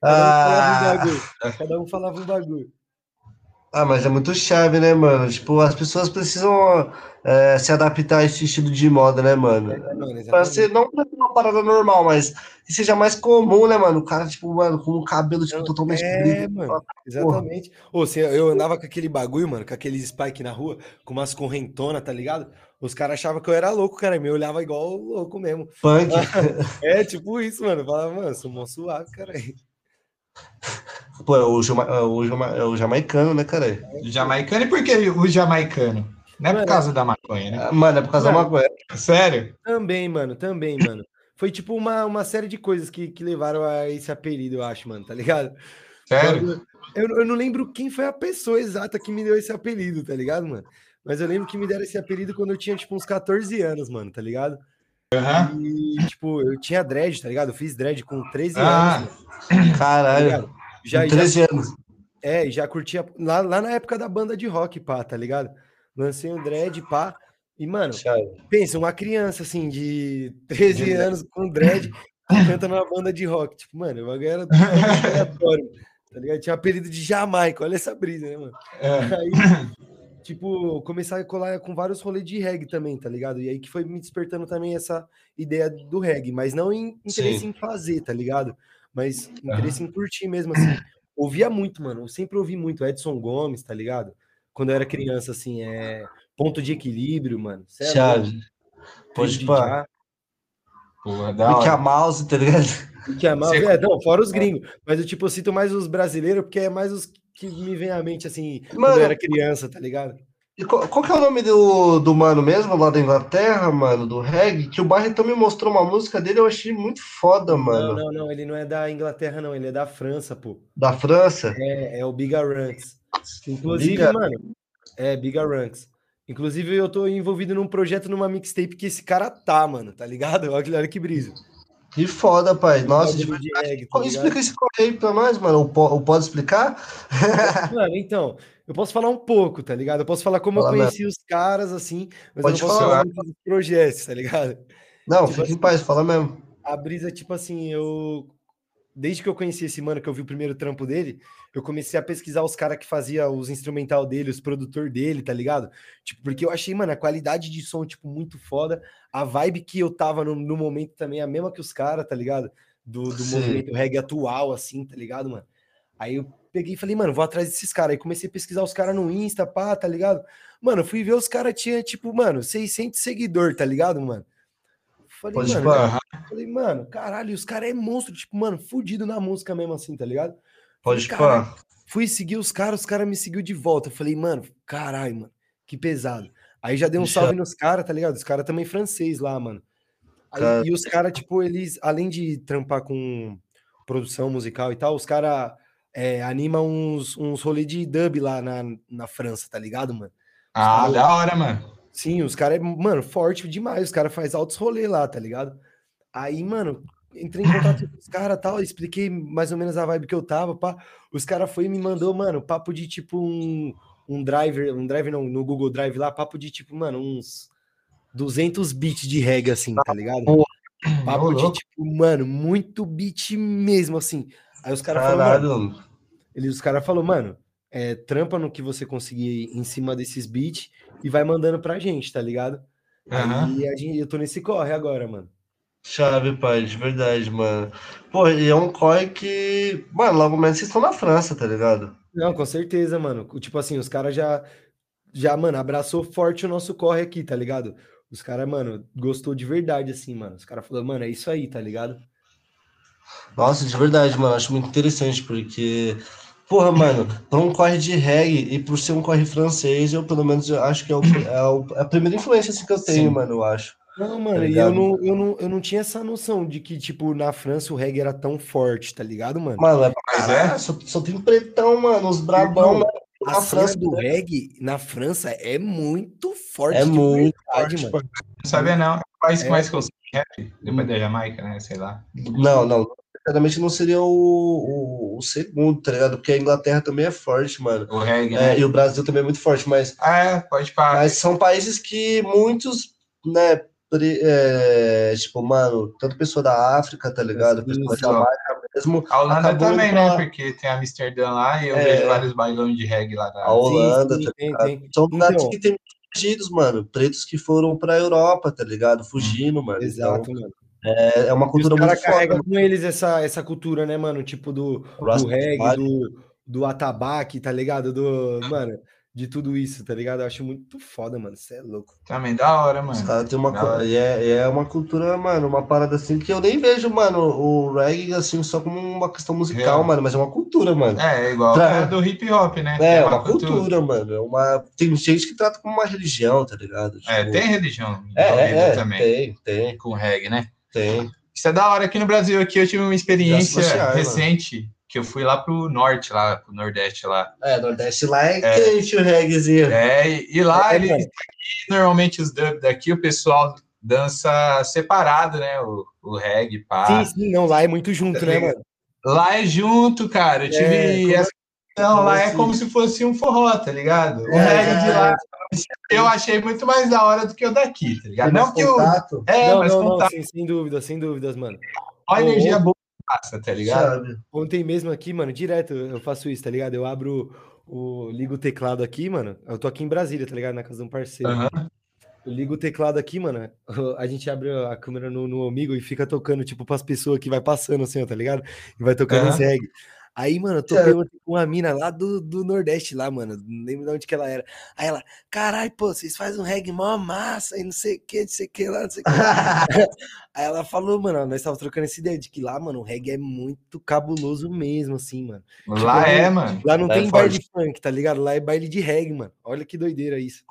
Speaker 3: Cada um falava
Speaker 2: Ah,
Speaker 3: bagulho. Cada um falava um bagulho.
Speaker 2: Ah, mas é muito chave, né, mano? Tipo, as pessoas precisam é, se adaptar a esse estilo de moda, né, mano?
Speaker 3: É, mano,
Speaker 2: Pra ser não uma parada normal, mas que seja mais comum, né, mano? O cara, tipo, mano, com um cabelo tipo, totalmente
Speaker 3: É,
Speaker 2: comprido.
Speaker 3: mano, exatamente. Ô, se eu andava com aquele bagulho, mano, com aqueles spike na rua, com umas correntonas, tá ligado? Os caras achavam que eu era louco, cara. Me olhava igual louco mesmo.
Speaker 2: Punk.
Speaker 3: É tipo isso, mano. Eu Falava, mano, sou mó suave, cara.
Speaker 2: Pô, é o, Jama- é o, Jama- é o jamaicano, né, cara?
Speaker 1: Jamaicano, e por que o jamaicano? Não é por
Speaker 3: Mano,
Speaker 1: causa da maconha, né?
Speaker 2: Mano, é por causa da
Speaker 3: Mano.
Speaker 2: maconha.
Speaker 1: Sério?
Speaker 3: Também, mano, também, mano. Foi tipo uma, uma série de coisas que, que levaram a esse apelido, eu acho, mano, tá ligado?
Speaker 1: Sério?
Speaker 3: Quando- Eu, eu não lembro quem foi a pessoa exata que me deu esse apelido, tá ligado, mano? Mas eu lembro que me deram esse apelido quando eu tinha, tipo, uns 14 anos, mano, tá ligado?
Speaker 1: Aham.
Speaker 3: E, tipo, eu tinha dread, tá ligado? Eu fiz dread com 13
Speaker 1: Ah.
Speaker 3: anos, tá
Speaker 2: Caralho.
Speaker 3: ligado? Já,
Speaker 2: Com
Speaker 3: já,
Speaker 2: 13 anos.
Speaker 3: é, já curtia lá, lá na época da banda de rock, pá, tá ligado? Lancei um dread, pá. E, mano,
Speaker 2: Chave.
Speaker 3: pensa, uma criança, assim, de 13
Speaker 1: De-
Speaker 3: anos com dread, canta numa banda de rock. Tipo, mano, bagulho era aleatório, tá ligado? Tinha apelido de Jamaica, olha essa brisa, né, mano?
Speaker 1: É.
Speaker 3: Aí, tipo, começar a colar com vários rolês de reggae também, tá ligado? E aí que foi me despertando também essa ideia do reggae, mas não em interesse
Speaker 2: Sim.
Speaker 3: em fazer, tá ligado? Mas interesse em curtir mesmo, assim. Ouvia muito, mano. Eu sempre ouvi muito Edson Gomes, tá ligado? Quando eu era criança, assim, é. Ponto de equilíbrio, mano. É.
Speaker 2: Chave. Pode pá. Porque a
Speaker 1: hora.
Speaker 2: mouse, tá ligado?
Speaker 3: que é mal-
Speaker 1: Você-
Speaker 3: é, não, fora os gringos. Mas eu, tipo, eu cito mais os brasileiros, porque é mais os que me vem à mente, assim, quando
Speaker 2: Mano,
Speaker 3: eu era criança, tá ligado?
Speaker 2: E qual, qual que é o nome do, do mano mesmo, lá da Inglaterra, mano, do reggae? Que o Barretão me mostrou uma música dele, eu achei muito foda, mano.
Speaker 3: Não, não, não, ele não é da Inglaterra, não, ele é da França, pô.
Speaker 2: Da França.
Speaker 3: É, é o Biga Ranks. Inclusive,
Speaker 2: Biga-
Speaker 3: mano, é Biga Ranks. Inclusive, eu tô envolvido num projeto, numa mixtape que esse cara tá, mano, tá ligado? Olha olha que brisa.
Speaker 2: Que foda, pai. Nossa, de
Speaker 3: tá
Speaker 2: verdade.
Speaker 3: ligado?
Speaker 2: Explica esse corre aí pra nós, mano. O, o pode explicar?
Speaker 3: Mano, então, eu posso falar um pouco, tá ligado? Eu posso falar como
Speaker 2: Fala
Speaker 3: eu conheci os caras, assim, mas
Speaker 2: Pode
Speaker 3: eu não posso
Speaker 2: falar.
Speaker 3: dos projetos, tá ligado?
Speaker 2: Não,
Speaker 3: Tipo
Speaker 2: fica em
Speaker 3: assim,
Speaker 2: paz, fala mesmo.
Speaker 3: A brisa, tipo assim, eu. Desde que eu conheci esse mano, que eu vi o primeiro trampo dele, eu comecei a pesquisar os caras que fazia os instrumental dele, os produtor dele, tá ligado? Tipo, porque eu achei, mano, a qualidade de som, tipo, muito foda. A vibe que eu tava no, no momento também é a mesma que os caras, tá ligado? Do, do
Speaker 2: Sim.
Speaker 3: movimento reggae atual, assim, tá ligado, mano? Aí eu peguei e falei, mano, vou atrás desses caras. Aí comecei a pesquisar os caras no Insta, pá, tá ligado? Mano, fui ver os caras tinha tipo, mano, 600 seguidor, tá ligado, mano? Falei,
Speaker 2: Pode
Speaker 3: mano. Falei, mano, caralho, os caras é monstro, tipo, mano, fudido na música mesmo assim, tá ligado?
Speaker 2: Pode pá.
Speaker 3: Fui seguir os caras, os caras me seguiu de volta. Eu falei, mano, caralho, mano, que pesado. Aí já dei um
Speaker 2: Bicha.
Speaker 3: salve nos caras, tá ligado? Os caras também francês lá, mano. Aí-
Speaker 2: Cara.
Speaker 3: E os caras, tipo, eles, além de trampar com produção musical e tal, os caras animam uns, uns rolês de dub lá na, na França, tá ligado, mano?
Speaker 1: Ah,
Speaker 3: caras-
Speaker 1: da hora, mano.
Speaker 3: Sim, os caras é, mano, forte demais. Os caras fazem altos rolês lá, tá ligado? Aí, mano, entrei em contato com os caras tal, expliquei mais ou menos a vibe que eu tava, pá. Os caras foi e me mandou, mano, papo de tipo um, um driver, um driver não, no Google Drive lá, papo de tipo, mano, uns 200 bits de reggae assim, tá ligado?
Speaker 2: porra.
Speaker 3: Papo de, tipo, mano, muito beat mesmo, assim. Aí os caras falaram. Eles, os caras falaram, mano, é, trampa no que você conseguir em cima desses beats e vai mandando pra gente, tá ligado? Uhum. Aí a gente, eu tô nesse corre agora, mano.
Speaker 2: Chave, pai, de verdade, mano. Pô, e é um corre que. Mano, logo menos vocês estão na França, tá ligado?
Speaker 3: Não, com certeza, mano. Tipo assim, os caras já, já, mano, abraçou forte o nosso corre aqui, tá ligado? Os caras, mano, gostou de verdade, assim, mano. Os caras falaram, mano, é isso aí, tá ligado?
Speaker 2: Nossa, de verdade, mano. Acho muito interessante, porque. Porra, mano, pra um corre de reggae e por ser um corre francês, eu pelo menos eu acho que é, o, é, o, é a primeira influência assim, que eu tenho, Sim. mano, eu acho.
Speaker 3: Não, mano, tá e eu não, eu, não, eu não tinha essa noção de que, tipo, na França o reggae era tão forte, tá ligado, mano?
Speaker 2: Mano, é, mas é? Só, só tem pretão, mano, os brabão, mano.
Speaker 3: A França do né? reggae na França é muito forte.
Speaker 2: É muito verdade,
Speaker 1: forte, mano. Não sabia, não. É que é. mais consome rap, depois da Jamaica, né? Sei lá.
Speaker 2: Não, não. Sinceramente, não seria o, o, o, segundo, tá ligado? Porque a Inglaterra também é forte, mano.
Speaker 1: O reggae,
Speaker 2: é, né? E o Brasil também é muito forte, mas.
Speaker 1: Ah, é, pode parar.
Speaker 2: Mas são países que muitos, né, é, tipo, mano, tanto pessoa da África, tá ligado? Pessoa da Jamaica mesmo.
Speaker 1: A Holanda também, pra... né? Porque tem Amsterdã lá e eu é, vejo vários bailões de reggae lá.
Speaker 2: Na... A Holanda, sim, sim, tá tem, tem. São lugares então, que tem fugidos, mano. Pretos que foram pra Europa, tá ligado? Fugindo, mano.
Speaker 3: Exato, então, mano.
Speaker 2: É, é uma cultura muito
Speaker 3: forte. carrega com eles essa, essa cultura, né, mano? Tipo do, do reggae, do, do atabaque, tá ligado? Do, mano, de tudo isso, tá ligado? Eu acho muito foda, mano. Você é louco.
Speaker 1: Também da hora, mano. Os
Speaker 2: caras têm uma. E é, é uma cultura, mano, uma parada assim que eu nem vejo, mano, o reggae assim só como uma questão musical, mano, mas é uma cultura, mano.
Speaker 1: É, é igual pra... do hip hop, né?
Speaker 2: É, é uma, uma cultura, cultura, mano. É uma... Tem gente que trata como uma religião, tá ligado?
Speaker 1: É, tipo... É, tem religião.
Speaker 2: É, é, é, também. Tem, tem.
Speaker 1: Com reggae, né?
Speaker 2: Tem.
Speaker 1: Isso é da hora aqui no Brasil. Aqui eu tive uma experiência recente. Mano que eu fui lá pro norte, lá pro Nordeste lá.
Speaker 2: É, Nordeste lá é, é quente o reggaezinho.
Speaker 1: É, e lá, é, ele, aqui, normalmente os dub daqui, o pessoal dança separado, né? O, o reggae, pá.
Speaker 3: Sim, sim, não, lá é muito junto, né, mano?
Speaker 1: Lá é junto, cara. Eu tive é, essa não, lá é assim? como se fosse um forró, tá ligado? O é, reggae de lá eu achei muito mais da hora do que o daqui, tá ligado?
Speaker 3: Não que
Speaker 1: contato.
Speaker 3: eu. É, não, mas não, contato. Não, sim, sem dúvidas, sem dúvidas, mano.
Speaker 1: Olha a energia boa passa, tá ligado?
Speaker 3: Sabe? Ontem mesmo aqui, mano, direto eu faço isso, tá ligado? Eu abro o. Ligo o teclado aqui, mano. Eu tô aqui em Brasília, tá ligado? Na casa de um parceiro. Uhum. Eu ligo o teclado aqui, mano. A gente abre a câmera no, no amigo e fica tocando, tipo, pras pessoas que vai passando assim, ó, tá ligado? E vai tocando uhum. reggae. Aí, mano, eu toquei com uma mina lá do, do Nordeste, lá, mano. Não lembro de onde que ela era. Aí ela, caralho, pô, vocês fazem um reggae mó massa e não sei o que, não sei o que lá, não sei o que lá. Aí ela falou, mano, nós tava trocando essa ideia de que lá, mano, o reggae é muito cabuloso mesmo, assim, mano.
Speaker 1: Tipo, lá é, mano.
Speaker 3: Lá não lá tem é baile de funk, tá ligado? Lá é baile de reggae, mano. Olha que doideira isso.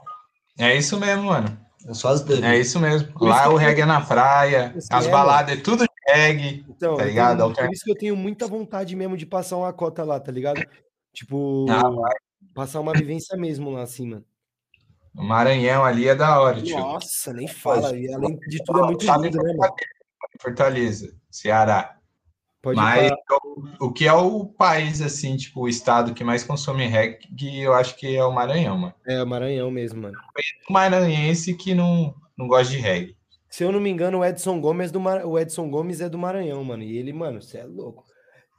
Speaker 1: É isso mesmo, mano. É, só as é isso mesmo. Lá o reggae é na praia, as é, baladas, é tudo reggae, então, tá ligado?
Speaker 3: Tenho, por isso que eu tenho muita vontade mesmo de passar uma cota lá, tá ligado? Tipo, ah, passar uma vivência mesmo lá assim, mano.
Speaker 1: O Maranhão ali é da hora,
Speaker 3: tio. Nossa, nem fala. E além de tudo é muito lindo, né, mano?
Speaker 1: Fortaleza, Ceará. Pode Mas o, o, que é o país, assim, tipo, o estado que mais consome reggae, eu acho que é o Maranhão, mano.
Speaker 3: É, o Maranhão mesmo, mano.
Speaker 1: Maranhense que não, não gosta de reggae.
Speaker 3: Se eu não me engano, o Edson Gomes, do Mar... o Edson Gomes é do Maranhão, mano. E ele, mano, você é louco.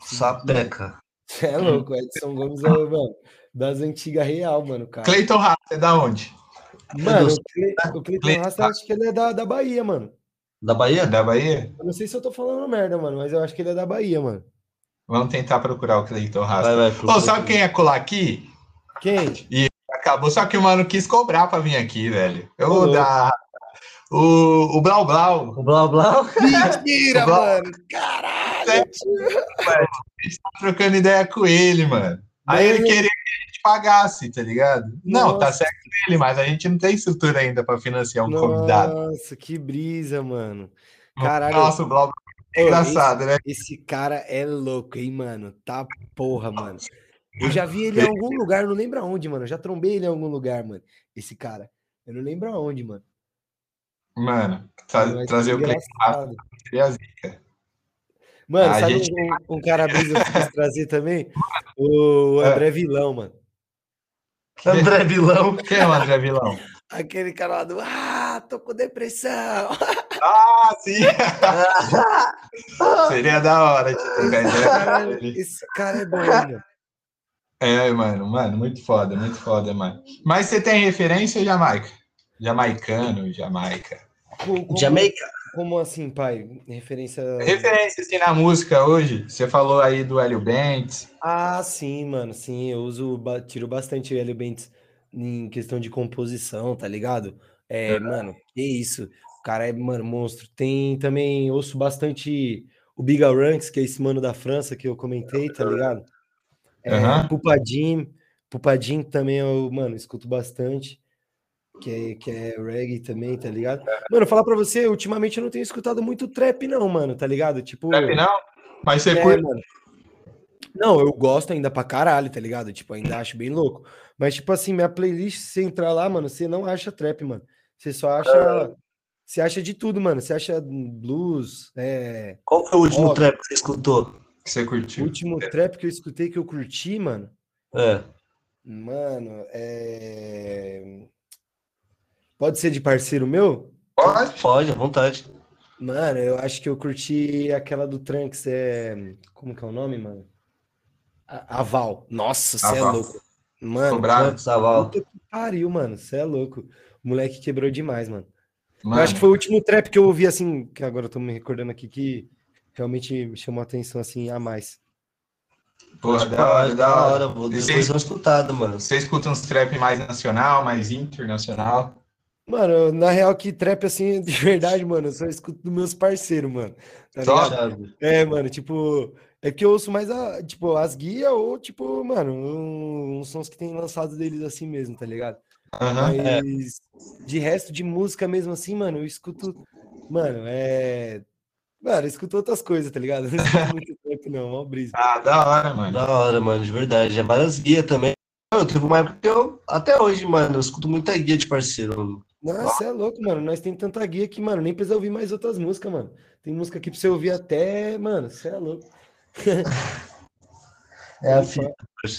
Speaker 2: Sapeca.
Speaker 3: Você é louco, o Edson Gomes é, mano, das antigas real, mano, cara.
Speaker 1: Cleiton Rasta é da onde?
Speaker 3: Mano, o Cleiton Rasta, acho que ele é da, da Bahia, mano.
Speaker 2: Da Bahia?
Speaker 1: Da Bahia?
Speaker 3: Eu não sei se eu tô falando merda, mano, mas eu acho que ele é da Bahia, mano.
Speaker 1: Vamos tentar procurar o Cleiton Rasta. Vai, vai, Ô, sabe quem é colar aqui?
Speaker 3: Quem?
Speaker 1: E acabou, só que o mano quis cobrar pra vir aqui, velho. Eu vou dar o, o Blau Blau.
Speaker 2: O Blau Blau?
Speaker 3: Mentira, Blau... mano. Caralho. É,
Speaker 1: a gente tá trocando ideia com ele, mano. Aí ele queria que a gente pagasse, tá ligado? Nossa. Não, tá certo dele, mas a gente não tem estrutura ainda para financiar um Nossa, convidado.
Speaker 3: Nossa, que brisa, mano. Caralho.
Speaker 1: Nossa, o Blau Blau é engraçado,
Speaker 3: esse,
Speaker 1: né?
Speaker 3: Esse cara é louco, hein, mano? Tá porra, mano. Eu já vi ele em algum lugar, não lembro aonde, mano. Eu já trombei ele em algum lugar, mano. Esse cara. Eu não lembro aonde, mano.
Speaker 1: Mano, tra trazer o Cleiton seria a zica.
Speaker 3: Mano, a sabe gente... um, um, cara brisa que quis trazer também? O é. André Vilão, mano.
Speaker 2: André Vilão?
Speaker 1: Quem é o André Vilão?
Speaker 3: Aquele cara lá do Ah, tô com depressão.
Speaker 1: Ah, sim! Seria da hora de tocar esse
Speaker 3: cara, esse cara é bom, mano.
Speaker 1: É, mano, mano, muito foda, muito foda, mano. Mas você tem referência, Jamaica? Jamaicano, Jamaica.
Speaker 3: Como, Jamaica. Como assim, pai? Referência.
Speaker 1: Referência, assim, na música hoje. Você falou aí do Hélio Bentes.
Speaker 3: Ah, sim, mano, sim. Eu uso, tiro bastante o Hélio Bentes em questão de composição, tá ligado? É, uhum. mano, que isso. O cara é, mano, monstro. Tem também, ouço bastante o Big Ranks, que é esse mano da França que eu comentei, tá ligado? É, uhum. Pupadim, Pupadim também eu, mano, escuto bastante. Que é, que é reggae também, tá ligado? Mano, falar pra você, ultimamente eu não tenho escutado muito trap, não, mano, tá ligado? Tipo.
Speaker 1: Trap não? Mas você é, curte. Mano.
Speaker 3: Não, eu gosto ainda pra caralho, tá ligado? Tipo, ainda acho bem louco. Mas, tipo assim, minha playlist, se você entrar lá, mano, você não acha trap, mano. Você só acha. Você acha de tudo, mano. Você acha blues. É...
Speaker 2: Qual foi o último rock. trap que você escutou?
Speaker 1: Que você curtiu?
Speaker 3: O último é. trap que eu escutei que eu curti, mano.
Speaker 2: É.
Speaker 3: Mano, é. Pode ser de parceiro meu?
Speaker 2: Pode, pode, à vontade.
Speaker 3: Mano, eu acho que eu curti aquela do Trunks, é. Como que é o nome, mano? Aval. Nossa, você é louco. Mano,
Speaker 1: Trunks, Aval.
Speaker 3: Puta que pariu, mano. Você é louco. O moleque quebrou demais, mano. mano. Eu acho que foi o último trap que eu ouvi, assim, que agora eu tô me recordando aqui, que realmente me chamou a atenção, assim, a mais.
Speaker 1: Porra, da hora, da hora.
Speaker 2: Depois dar escutado, mano.
Speaker 1: Você escuta uns trap mais nacional, mais internacional?
Speaker 3: Mano, na real que trap, assim, de verdade, mano, eu só escuto dos meus parceiros, mano. Tá só? É, mano, tipo... É que eu ouço mais, a, tipo, as guias ou, tipo, mano, uns sons que tem lançado deles assim mesmo, tá ligado?
Speaker 1: Uhum,
Speaker 3: Mas é. de resto de música mesmo assim, mano, eu escuto... Mano, é... Mano, eu escuto outras coisas, tá ligado? Não escuto muito tempo, não, mal brisa.
Speaker 1: Ah, da hora, mano.
Speaker 2: Da hora, mano, de verdade. É várias guias também. Eu teve uma época que eu, até hoje, mano, eu escuto muita guia de parceiro.
Speaker 3: Nossa, é louco, mano. Nós tem tanta guia que, mano, nem precisa ouvir mais outras músicas, mano. Tem música aqui pra você ouvir até, mano, você é louco.
Speaker 2: é a fita,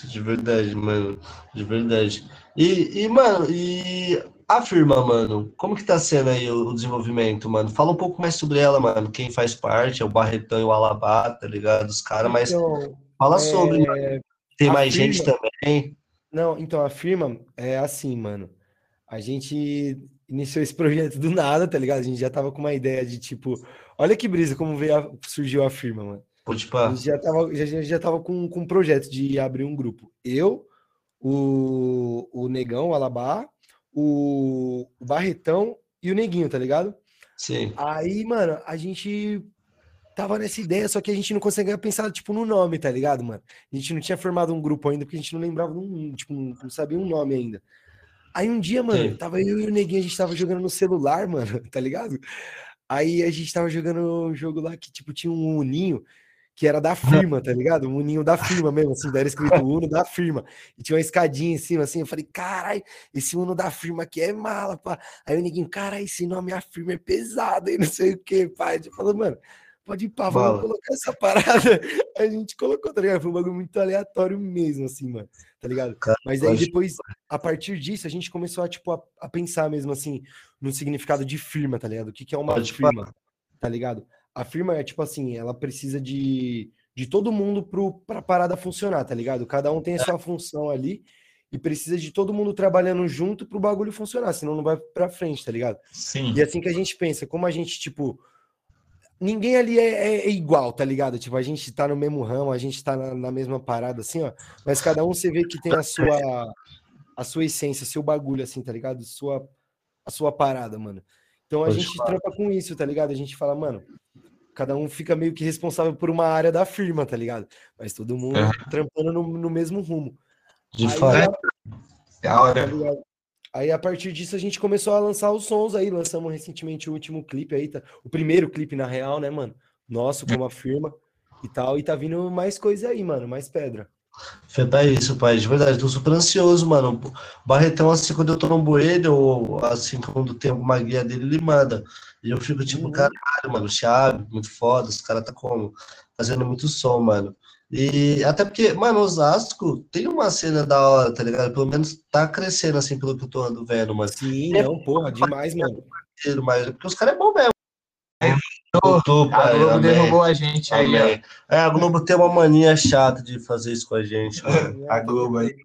Speaker 2: de verdade, mano. De verdade. E, e, mano, e afirma, mano, como que tá sendo aí o, desenvolvimento, mano? Fala um pouco mais sobre ela, mano. Quem faz parte, é o Barretão e o Alabá, tá ligado? Os caras, mas então, fala sobre, é... mano. Tem mais firma... gente também?
Speaker 3: Não, então a firma é assim, mano. A gente iniciou esse projeto do nada, tá ligado? A gente já tava com uma ideia de tipo, olha que brisa como veio a, surgiu a firma, mano.
Speaker 2: Pode pá.
Speaker 3: A gente já tava, já, já tava com, com um projeto de abrir um grupo. Eu, o, o Negão, o Alabá, o, o Barretão e o Neguinho, tá ligado?
Speaker 2: Sim.
Speaker 3: Aí, mano, a gente tava nessa ideia, só que a gente não conseguia pensar, tipo, no nome, tá ligado, mano? A gente não tinha formado um grupo ainda, porque a gente não lembrava, um, tipo, não sabia um nome ainda. Aí um dia, mano, Sim. tava eu e o Neguinho, a gente tava jogando no celular, mano, tá ligado? Aí a gente tava jogando um jogo lá que, tipo, tinha um uninho que era da firma, tá ligado? Um uninho da firma mesmo, assim, era escrito Uno da firma. E tinha uma escadinha em cima, assim, eu falei, caralho, esse Uno da firma aqui é mala, pá. Aí o Neguinho, cara, esse nome da firma é pesado, e não sei o que, pai. Gente falou, mano, pode ir pá, vamos colocar essa parada. A gente colocou, tá ligado? Foi um bagulho muito aleatório mesmo, assim, mano, tá ligado? Mas aí depois, a partir disso, a gente começou a, tipo, a, a pensar mesmo, assim, no significado de firma, tá ligado? O que, que é uma pode firma, falar. tá ligado? A firma é, tipo assim, ela precisa de, de todo mundo pro, pra parada funcionar, tá ligado? Cada um tem a sua função ali e precisa de todo mundo trabalhando junto pro bagulho funcionar, senão não vai pra frente, tá ligado?
Speaker 1: Sim.
Speaker 3: E é assim que a gente pensa, como a gente, tipo ninguém ali é, é, é, igual, tá ligado? Tipo, a gente tá no mesmo ramo, a gente tá na, na, mesma parada, assim, ó. Mas cada um você vê que tem a sua, a sua essência, seu bagulho, assim, tá ligado? Sua, a sua parada, mano. Então a gente trampa com isso, tá ligado? A gente fala, mano, cada um fica meio que responsável por uma área da firma, tá ligado? Mas todo mundo é. trampando no, no, mesmo rumo.
Speaker 1: De fato. É a hora. Tá
Speaker 3: Aí a partir disso a gente começou a lançar os sons aí, lançamos recentemente o último clipe aí, tá? o primeiro clipe na real, né, mano? Nosso como a firma e tal, e tá vindo mais coisa aí, mano, mais pedra.
Speaker 2: Feta isso, pai, de verdade, tô super ansioso, mano. Barretão, assim, quando eu tô no bueiro, ou assim, quando tem alguma guia dele, ele manda. E eu fico tipo, uhum. caralho, mano, chave, muito foda, os caras tá como? Fazendo muito som, mano. E até porque, mano, Osasco tem uma cena da hora, tá ligado? Pelo menos tá crescendo, assim, pelo que eu tô andando vendo, mas.
Speaker 3: Sim, não, porra, demais, mano.
Speaker 2: Mas, porque os caras é bom mesmo.
Speaker 1: Voltou, a Globo derrubou a gente aí, ó.
Speaker 2: É, a Globo tem uma mania chata de fazer isso com a gente, mano.
Speaker 1: a Globo aí.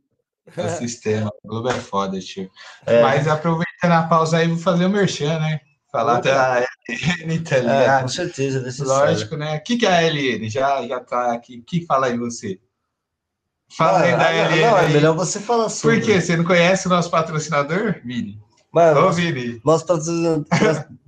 Speaker 1: O sistema. A Globo é foda, tio. É. Mas aproveitando a pausa aí, vou fazer o merchan, né? Falar da LN, tá ligado?
Speaker 2: É, com certeza,
Speaker 1: necessário. Lógico, né? O que, que é a LN? Já, já tá aqui. O que fala aí você?
Speaker 2: Fala ah, aí da LN. Não, é melhor você falar sobre.
Speaker 1: Por quê? Você não conhece o nosso patrocinador, Vini?
Speaker 2: Mano, Ô, Vini. nosso patrocinador,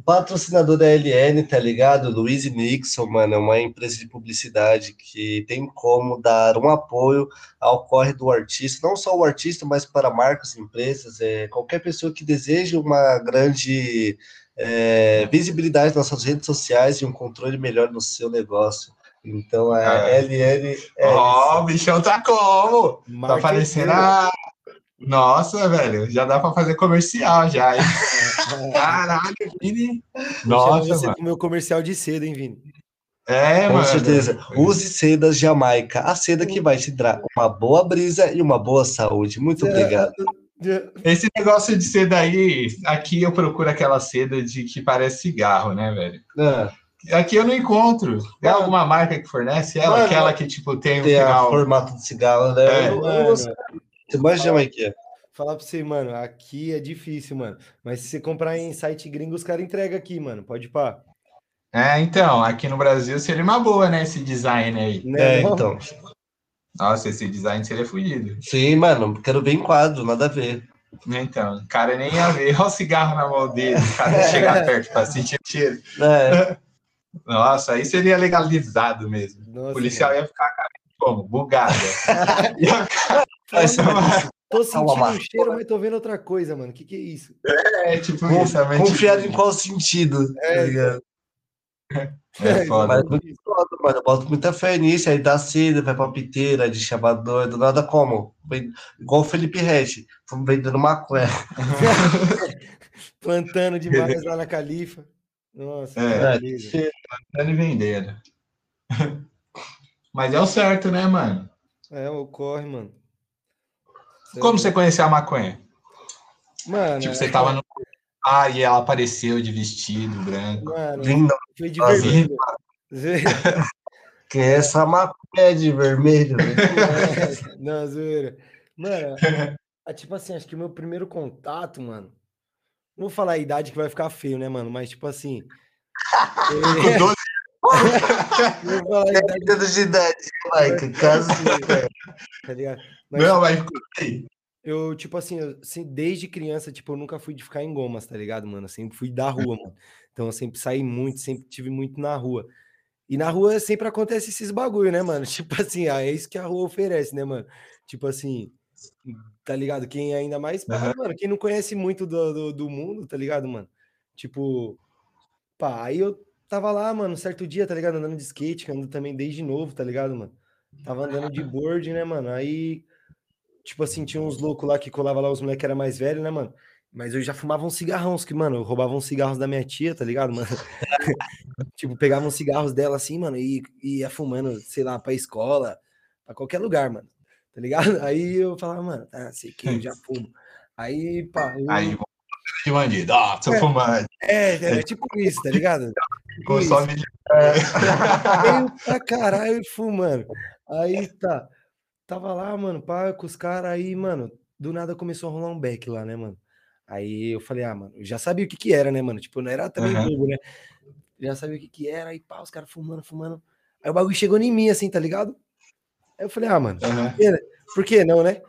Speaker 2: patrocinador da LN, tá ligado? Luiz Nixon, mano, é uma empresa de publicidade que tem como dar um apoio ao corre do artista, não só o artista, mas para marcas, empresas, é, qualquer pessoa que deseje uma grande é, visibilidade nas suas redes sociais e um controle melhor no seu negócio. Então a é. LN.
Speaker 1: Ó, oh, o bichão tá como? Tá parecendo a. Nossa, velho, já dá para fazer comercial já, hein? Caralho, Vini.
Speaker 3: Nossa, você mano. meu comercial de seda, hein, Vini?
Speaker 2: É, Com mano. certeza. Use sedas Jamaica, a seda que vai te dar uma boa brisa e uma boa saúde. Muito é. obrigado.
Speaker 1: Esse negócio de seda aí, aqui eu procuro aquela seda de que parece cigarro, né, velho? É. Aqui eu não encontro. Tem alguma marca que fornece ela? Mano, aquela que, tipo, tem o
Speaker 2: tem final... formato de cigarro, né? É. Você mais Jamaica.
Speaker 3: Falar pra você, mano, aqui é difícil, mano. Mas se você comprar em site gringo, os caras entregam aqui, mano. Pode pá.
Speaker 1: É, então, aqui no Brasil seria uma boa, né, esse design aí.
Speaker 2: Né, é, então.
Speaker 1: Nossa, esse design seria fodido.
Speaker 2: Sim, mano, quero ver em quadro, nada a ver.
Speaker 1: Então, o cara nem ia ver. Olha o cigarro na mão dele, o cara chegar perto para sentir o cheiro. É. Nossa, aí seria legalizado mesmo. Nossa, o policial mano. ia ficar, cara, como? Bugado. ia ficar...
Speaker 3: Tô sentindo um cheiro, mas tô vendo outra coisa, mano. O que, que é isso?
Speaker 1: É, tipo isso.
Speaker 2: Confiado em qual sentido?
Speaker 3: É, tá ligado?
Speaker 2: É foda. Mas mano. Eu boto muita fé nisso. Aí dá cedo, vai pra piteira, de chamador, do nada como? Igual o Felipe Regi, vendendo maconha.
Speaker 3: Plantando demais lá na Califa. Nossa,
Speaker 1: é, plantando e vendendo. Mas é o certo, né, mano?
Speaker 3: É, ocorre, mano.
Speaker 1: Como você conheceu a maconha?
Speaker 3: Mano,
Speaker 1: tipo, você é... tava no ah, e ela apareceu de vestido branco.
Speaker 3: Mano, Linda. Foi de vermelho.
Speaker 2: que é essa maconha de vermelho. Né?
Speaker 3: Não, zoeira. Mano, é, tipo assim, acho que o meu primeiro contato, mano. Não vou falar a idade que vai ficar feio, né, mano? Mas, tipo assim.
Speaker 1: Com 12
Speaker 2: Vou falar a idade. de idade, Mike. Caso.
Speaker 3: Tá ligado?
Speaker 1: Mas, não, mas
Speaker 3: eu, tipo assim, eu, assim, desde criança, tipo, eu nunca fui de ficar em gomas, tá ligado, mano? Eu sempre fui da rua, mano. Então eu sempre saí muito, sempre tive muito na rua. E na rua sempre acontece esses bagulho, né, mano? Tipo assim, ah, é isso que a rua oferece, né, mano? Tipo assim, tá ligado? Quem ainda mais, uhum. mano, quem não conhece muito do, do, do, mundo, tá ligado, mano? Tipo, pá, aí eu tava lá, mano, certo dia, tá ligado? Andando de skate, que ando também desde novo, tá ligado, mano? Tava andando de board, né, mano? Aí tipo assim, tinha uns loucos lá que colava lá, os moleques era mais velho, né, mano? Mas eu já fumava uns cigarrões, que, mano, eu roubava uns cigarros da minha tia, tá ligado, mano? tipo, pegava uns cigarros dela assim, mano, e, e ia fumando, sei lá, pra escola, pra qualquer lugar, mano. Tá ligado? Aí eu falava, mano, tá, sei que eu já fumo. Aí, pá. Eu...
Speaker 1: Aí, de bandido, ó, oh, sou é, fumante.
Speaker 3: É, é, é, tipo isso, tá ligado?
Speaker 1: Tipo
Speaker 3: é. pra caralho fumando. Aí tá. Tava lá, mano, pá, com os caras aí, mano, do nada começou a rolar um back lá, né, mano? Aí eu falei, ah, mano, eu já sabia o que que era, né, mano? Tipo, não era também uhum. bobo, né? já sabia o que que era, aí pá, os caras fumando, fumando. Aí o bagulho chegou em mim, assim, tá ligado? Aí eu falei, ah, mano, uhum. por, que, por, que, não, né?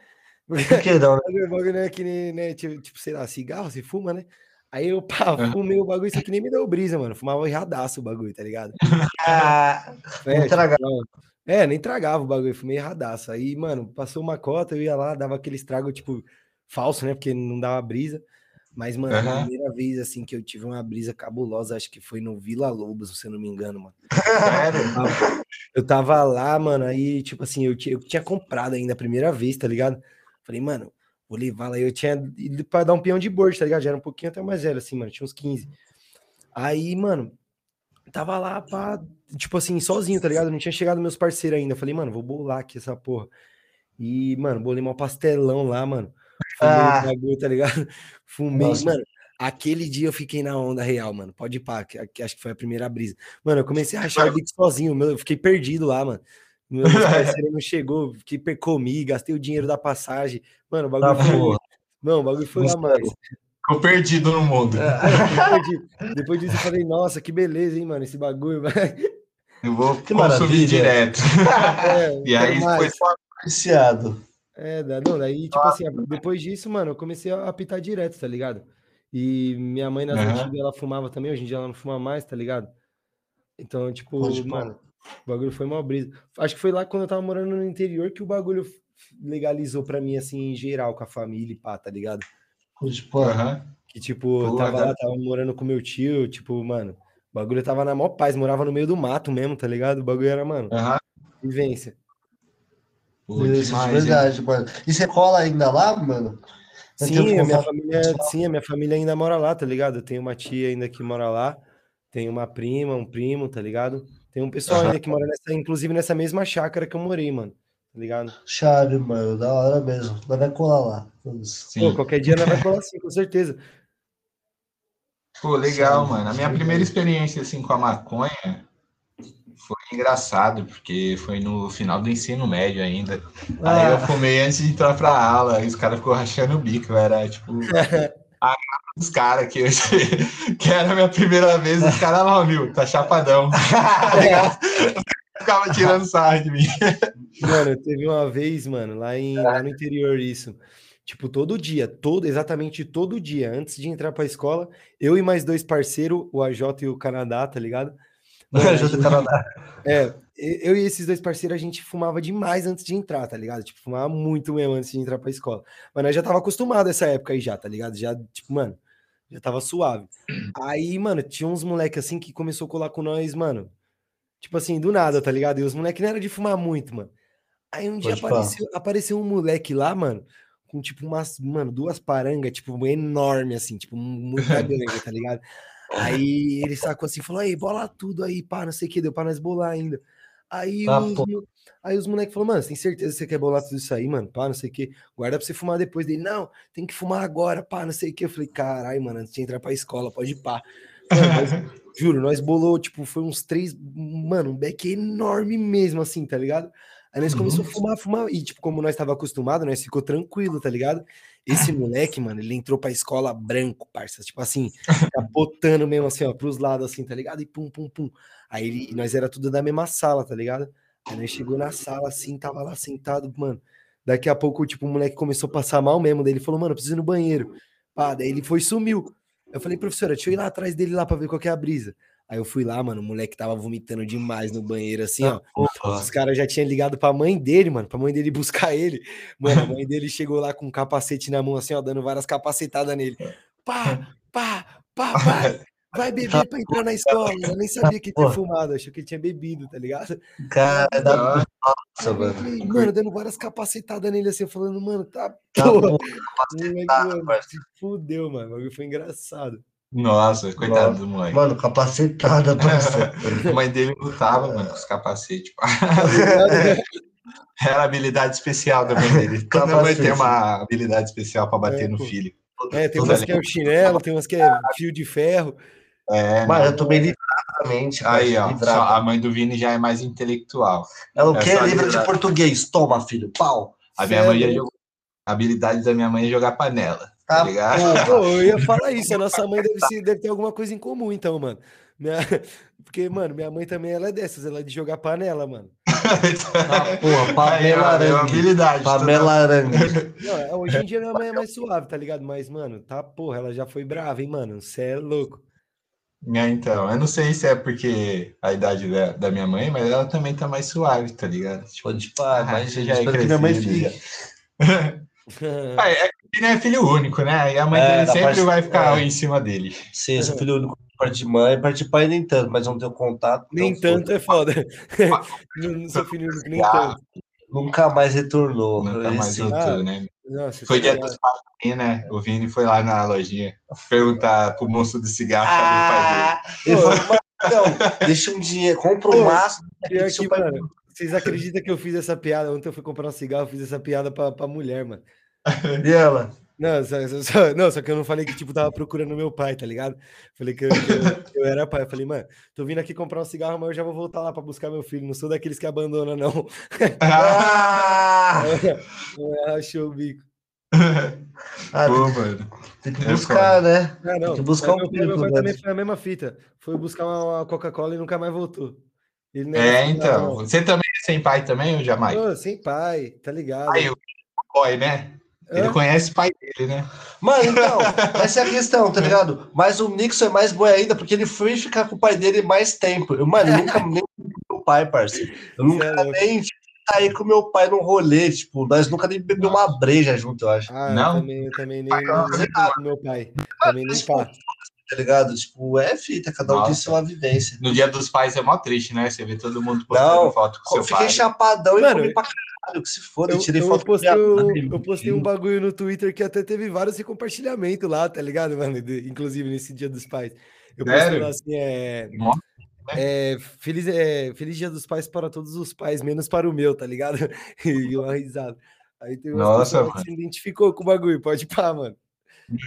Speaker 2: Porque, por que não, né?
Speaker 3: O bagulho não é que nem, né, tipo, sei lá, cigarro, se fuma, né? Aí eu, pá, fumei o bagulho, isso aqui nem me deu brisa, mano. Fumava erradaço o bagulho, tá ligado?
Speaker 2: ah, é, tipo,
Speaker 3: é, nem tragava o bagulho, fui meio erradaço. Aí, mano, passou uma cota, eu ia lá, dava aquele estrago, tipo, falso, né? Porque não dava brisa. Mas, mano, uhum. a primeira vez, assim, que eu tive uma brisa cabulosa, acho que foi no Vila Lobos, se eu não me engano, mano. eu tava lá, mano, aí, tipo assim, eu, eu tinha comprado ainda a primeira vez, tá ligado? Falei, mano, vou levar lá. Eu tinha ido pra dar um peão de board, tá ligado? Já era um pouquinho até mais velho, assim, mano, tinha uns 15. Aí, mano, tava lá, pá, tipo assim, sozinho, tá ligado? Não tinha chegado meus parceiros ainda. Falei, mano, vou bolar aqui essa porra. E, mano, bolei um pastelão lá, mano. Fumei ah. bagulho, tá ligado? Fumei, Nossa. mano. Aquele dia eu fiquei na onda real, mano. Pode ir pá, que, acho que foi a primeira brisa. Mano, eu comecei a achar o beat sozinho, meu, eu fiquei perdido lá, mano. Meu parceiro não chegou, fiquei comi, gastei o dinheiro da passagem. Mano, o bagulho tá foi. Não, o bagulho foi lá, mano.
Speaker 1: Ficou perdido no mundo.
Speaker 3: É, Depois disso eu falei, nossa, que beleza, hein, mano, esse bagulho.
Speaker 1: Eu vou que consumir direto. É, e aí foi só apreciado.
Speaker 3: É, não, daí, tipo assim, depois disso, mano, eu comecei a apitar direto, tá ligado? E minha mãe nas uhum. antigas, ela fumava também, hoje em dia ela não fuma mais, tá ligado? Então, tipo, Pode mano, o bagulho foi uma brisa. Acho que foi lá quando eu tava morando no interior que o bagulho legalizou pra mim, assim, em geral, com a família e pá, tá ligado?
Speaker 1: Pode uhum.
Speaker 3: Que, tipo, Pô, tava lá, tava morando com meu tio, tipo, mano, o bagulho tava na maior paz, morava no meio do mato mesmo, tá ligado? O bagulho era, mano, uhum. vivência.
Speaker 2: Pô, Isso, demais, verdade, hein? mano. E você cola ainda lá, mano?
Speaker 3: Sim, a minha família, sim, a minha família ainda mora lá, tá ligado? Eu tenho uma tia ainda que mora lá, tenho uma prima, um primo, tá ligado? Tem um pessoal uhum. ainda que mora nessa, inclusive nessa mesma chácara que eu morei, mano. Tá ligado?
Speaker 2: Chave, mano, da hora mesmo. Nós vai colar lá.
Speaker 3: Sim. Pô, qualquer dia nós vai colar sim, com certeza.
Speaker 1: Pô, legal, sim, mano. A minha primeira experiência assim com a maconha foi engraçado, porque foi no final do ensino médio ainda. Ah. Aí eu fumei antes de entrar pra aula, e os caras ficou rachando o bico. Eu era tipo. a dos caras que, que era a minha primeira vez, os caras lá, viu? Tá chapadão. Ficava tirando sarro de mim.
Speaker 3: Mano, teve uma vez, mano, lá, em, lá no interior isso. Tipo, todo dia, todo, exatamente todo dia, antes de entrar pra escola, eu e mais dois parceiros, o AJ e o Canadá, tá ligado?
Speaker 2: Ajuda o Canadá.
Speaker 3: É, eu e esses dois parceiros, a gente fumava demais antes de entrar, tá ligado? Tipo, fumava muito mesmo antes de entrar pra escola. Mas nós já tava acostumado essa época aí já, tá ligado? Já, tipo, mano, já tava suave. Aí, mano, tinha uns moleque assim que começou a colar com nós, mano. Tipo assim, do nada, tá ligado? E os moleques não era de fumar muito, mano. Aí um dia apareceu, apareceu um moleque lá, mano, com tipo umas, mano, duas parangas, tipo, enorme, assim, tipo, muito grande, tá ligado? Aí ele sacou assim, falou, aí, bola tudo aí, pá, não sei o que, deu pra nós bolar ainda. Aí, ah, os, aí os moleques falaram, mano, você tem certeza que você quer bolar tudo isso aí, mano? Pá, não sei o que. Guarda pra você fumar depois dele. Não, tem que fumar agora, pá, não sei o que. Eu falei, caralho, mano, antes de entrar pra escola, pode ir pá. Mano, nós, juro, nós bolou, tipo, foi uns três, mano, um beck enorme mesmo, assim, tá ligado? Aí nós começamos a fumar, fumar, e tipo, como nós estava acostumado, nós ficou tranquilo, tá ligado? Esse moleque, mano, ele entrou pra escola branco, parça, tipo assim, capotando mesmo assim, ó, pros lados assim, tá ligado? E pum, pum, pum. Aí ele, nós era tudo da mesma sala, tá ligado? Aí nós chegou na sala assim, tava lá sentado, mano. Daqui a pouco, tipo, o moleque começou a passar mal mesmo, daí ele falou, mano, preciso ir no banheiro. Pá, daí ele foi e sumiu. Eu falei, professora, deixa eu ir lá atrás dele lá pra ver qual é a brisa. Aí eu fui lá, mano, o moleque tava vomitando demais no banheiro, assim, ó. Os caras já tinham ligado pra mãe dele, mano, pra mãe dele buscar ele. Mano, a mãe dele chegou lá com um capacete na mão, assim, ó, dando várias capacetadas nele. Pá, pá, pá, pá. Vai beber pra entrar na escola. Eu nem sabia que tinha fumado, achou que ele tinha bebido, tá ligado?
Speaker 2: Cara, da... nossa,
Speaker 3: mano. Mano, dando várias capacetadas nele, assim, falando, mano, tá, tá porra. Moleque, se fudeu, mano. Foi engraçado.
Speaker 1: Nossa, coitado do moleque.
Speaker 2: Mano, capacetada,
Speaker 1: a mãe dele lutava, mano, com os capacetes. Era habilidade especial da mãe dele. Toda mãe tem uma habilidade especial para bater é, no filho.
Speaker 3: É, tem umas que é o chinelo, tem umas que é fio de ferro.
Speaker 2: É, Mas eu tomei livradamente.
Speaker 1: Aí, ó, a mãe do Vini já é mais intelectual.
Speaker 2: Ela é quê? Livro de português. Toma, filho, pau.
Speaker 1: A minha mãe já jogou. A habilidade da minha mãe é jogar panela. Tá,
Speaker 3: tá Pô, eu ia falar isso, a nossa mãe deve, ser, deve ter alguma coisa em comum, então, mano. Minha... Porque, mano, minha mãe também ela é dessas, ela é de jogar panela, mano.
Speaker 2: ah, porra, panela é habilidade.
Speaker 3: Panela arangue. É, hoje em dia minha mãe é mais suave, tá ligado? Mas, mano, tá, porra, ela já foi brava, hein, mano? Você é louco.
Speaker 1: É, então, eu não sei se é porque a idade da, da minha mãe, mas ela também tá mais suave, tá ligado?
Speaker 2: Tipo, de pá, mas
Speaker 1: já é crescida. Minha mãe fica. ah, é ele é filho único, né? E a mãe é, dele sempre parte, vai ficar é. em cima dele.
Speaker 2: Sim, sou filho único parte de mãe, parte de pai nem tanto, mas não tenho contato.
Speaker 3: Nem então tanto foda. é foda. não sou filho único, nem tanto.
Speaker 2: Nunca mais retornou.
Speaker 1: Nunca mais voltou, né? Nossa, foi dia dos pais, né? O Vini foi lá na lojinha perguntar pro moço do cigarro ah,
Speaker 2: Ele falou, Então, deixa um dinheiro, compra um maço.
Speaker 3: Mano, vocês acreditam que eu fiz essa piada? Ontem eu fui comprar um cigarro, eu fiz essa piada pra, pra mulher, mano.
Speaker 2: E ela?
Speaker 3: Não só, só, não, só que eu não falei que, tipo, tava procurando meu pai, tá ligado? Falei que eu, que eu, eu, era pai. Eu falei, mano, tô vindo aqui comprar um cigarro, mas eu já vou voltar lá pra buscar meu filho. Não sou daqueles que abandonam, não. Ah! Achou o bico.
Speaker 2: Ah, Pô, mano. Tem que é buscar, né?
Speaker 3: Ah, não. Tem que buscar um filho. Meu pai também foi a mesma fita. Foi buscar uma Coca-Cola e nunca mais voltou.
Speaker 1: é, então. Você também é sem pai também, ou jamais?
Speaker 3: Sem pai, tá ligado? Aí,
Speaker 1: o boy, né? Ele é. conhece o pai dele, né?
Speaker 2: Mano, então, essa é a questão, tá ligado? Mas o Nixon é mais boi ainda, porque ele foi ficar com o pai dele mais tempo. Eu, mano, eu nunca nem com o pai, parceiro. Eu nunca é nem saí com meu pai num rolê, tipo, nós nunca nem bebeu uma breja junto, eu acho.
Speaker 3: Ah, não? Eu também, eu também nem, nem com meu pai. Também nem
Speaker 2: pá. Tá ligado? Tipo, é fita, cada um tem sua vivência.
Speaker 1: No dia dos pais é mó triste, né? Você vê todo mundo postando não, foto com seu
Speaker 2: pai. Eu fiquei chapadão Mano, e comi pra caralho, que se foda, eu, tirei
Speaker 3: eu
Speaker 2: foto
Speaker 3: postei, eu, eu postei um bagulho no Twitter que até teve vários compartilhamentos lá, tá ligado, mano? Inclusive nesse dia dos pais. Eu postei lá assim, é. Nossa. É, feliz, é, feliz Dia dos Pais para todos os pais, menos para o meu, tá ligado? e uma risada. Aí tem
Speaker 1: Nossa,
Speaker 3: que se identificou com o bagulho, pode pá, mano.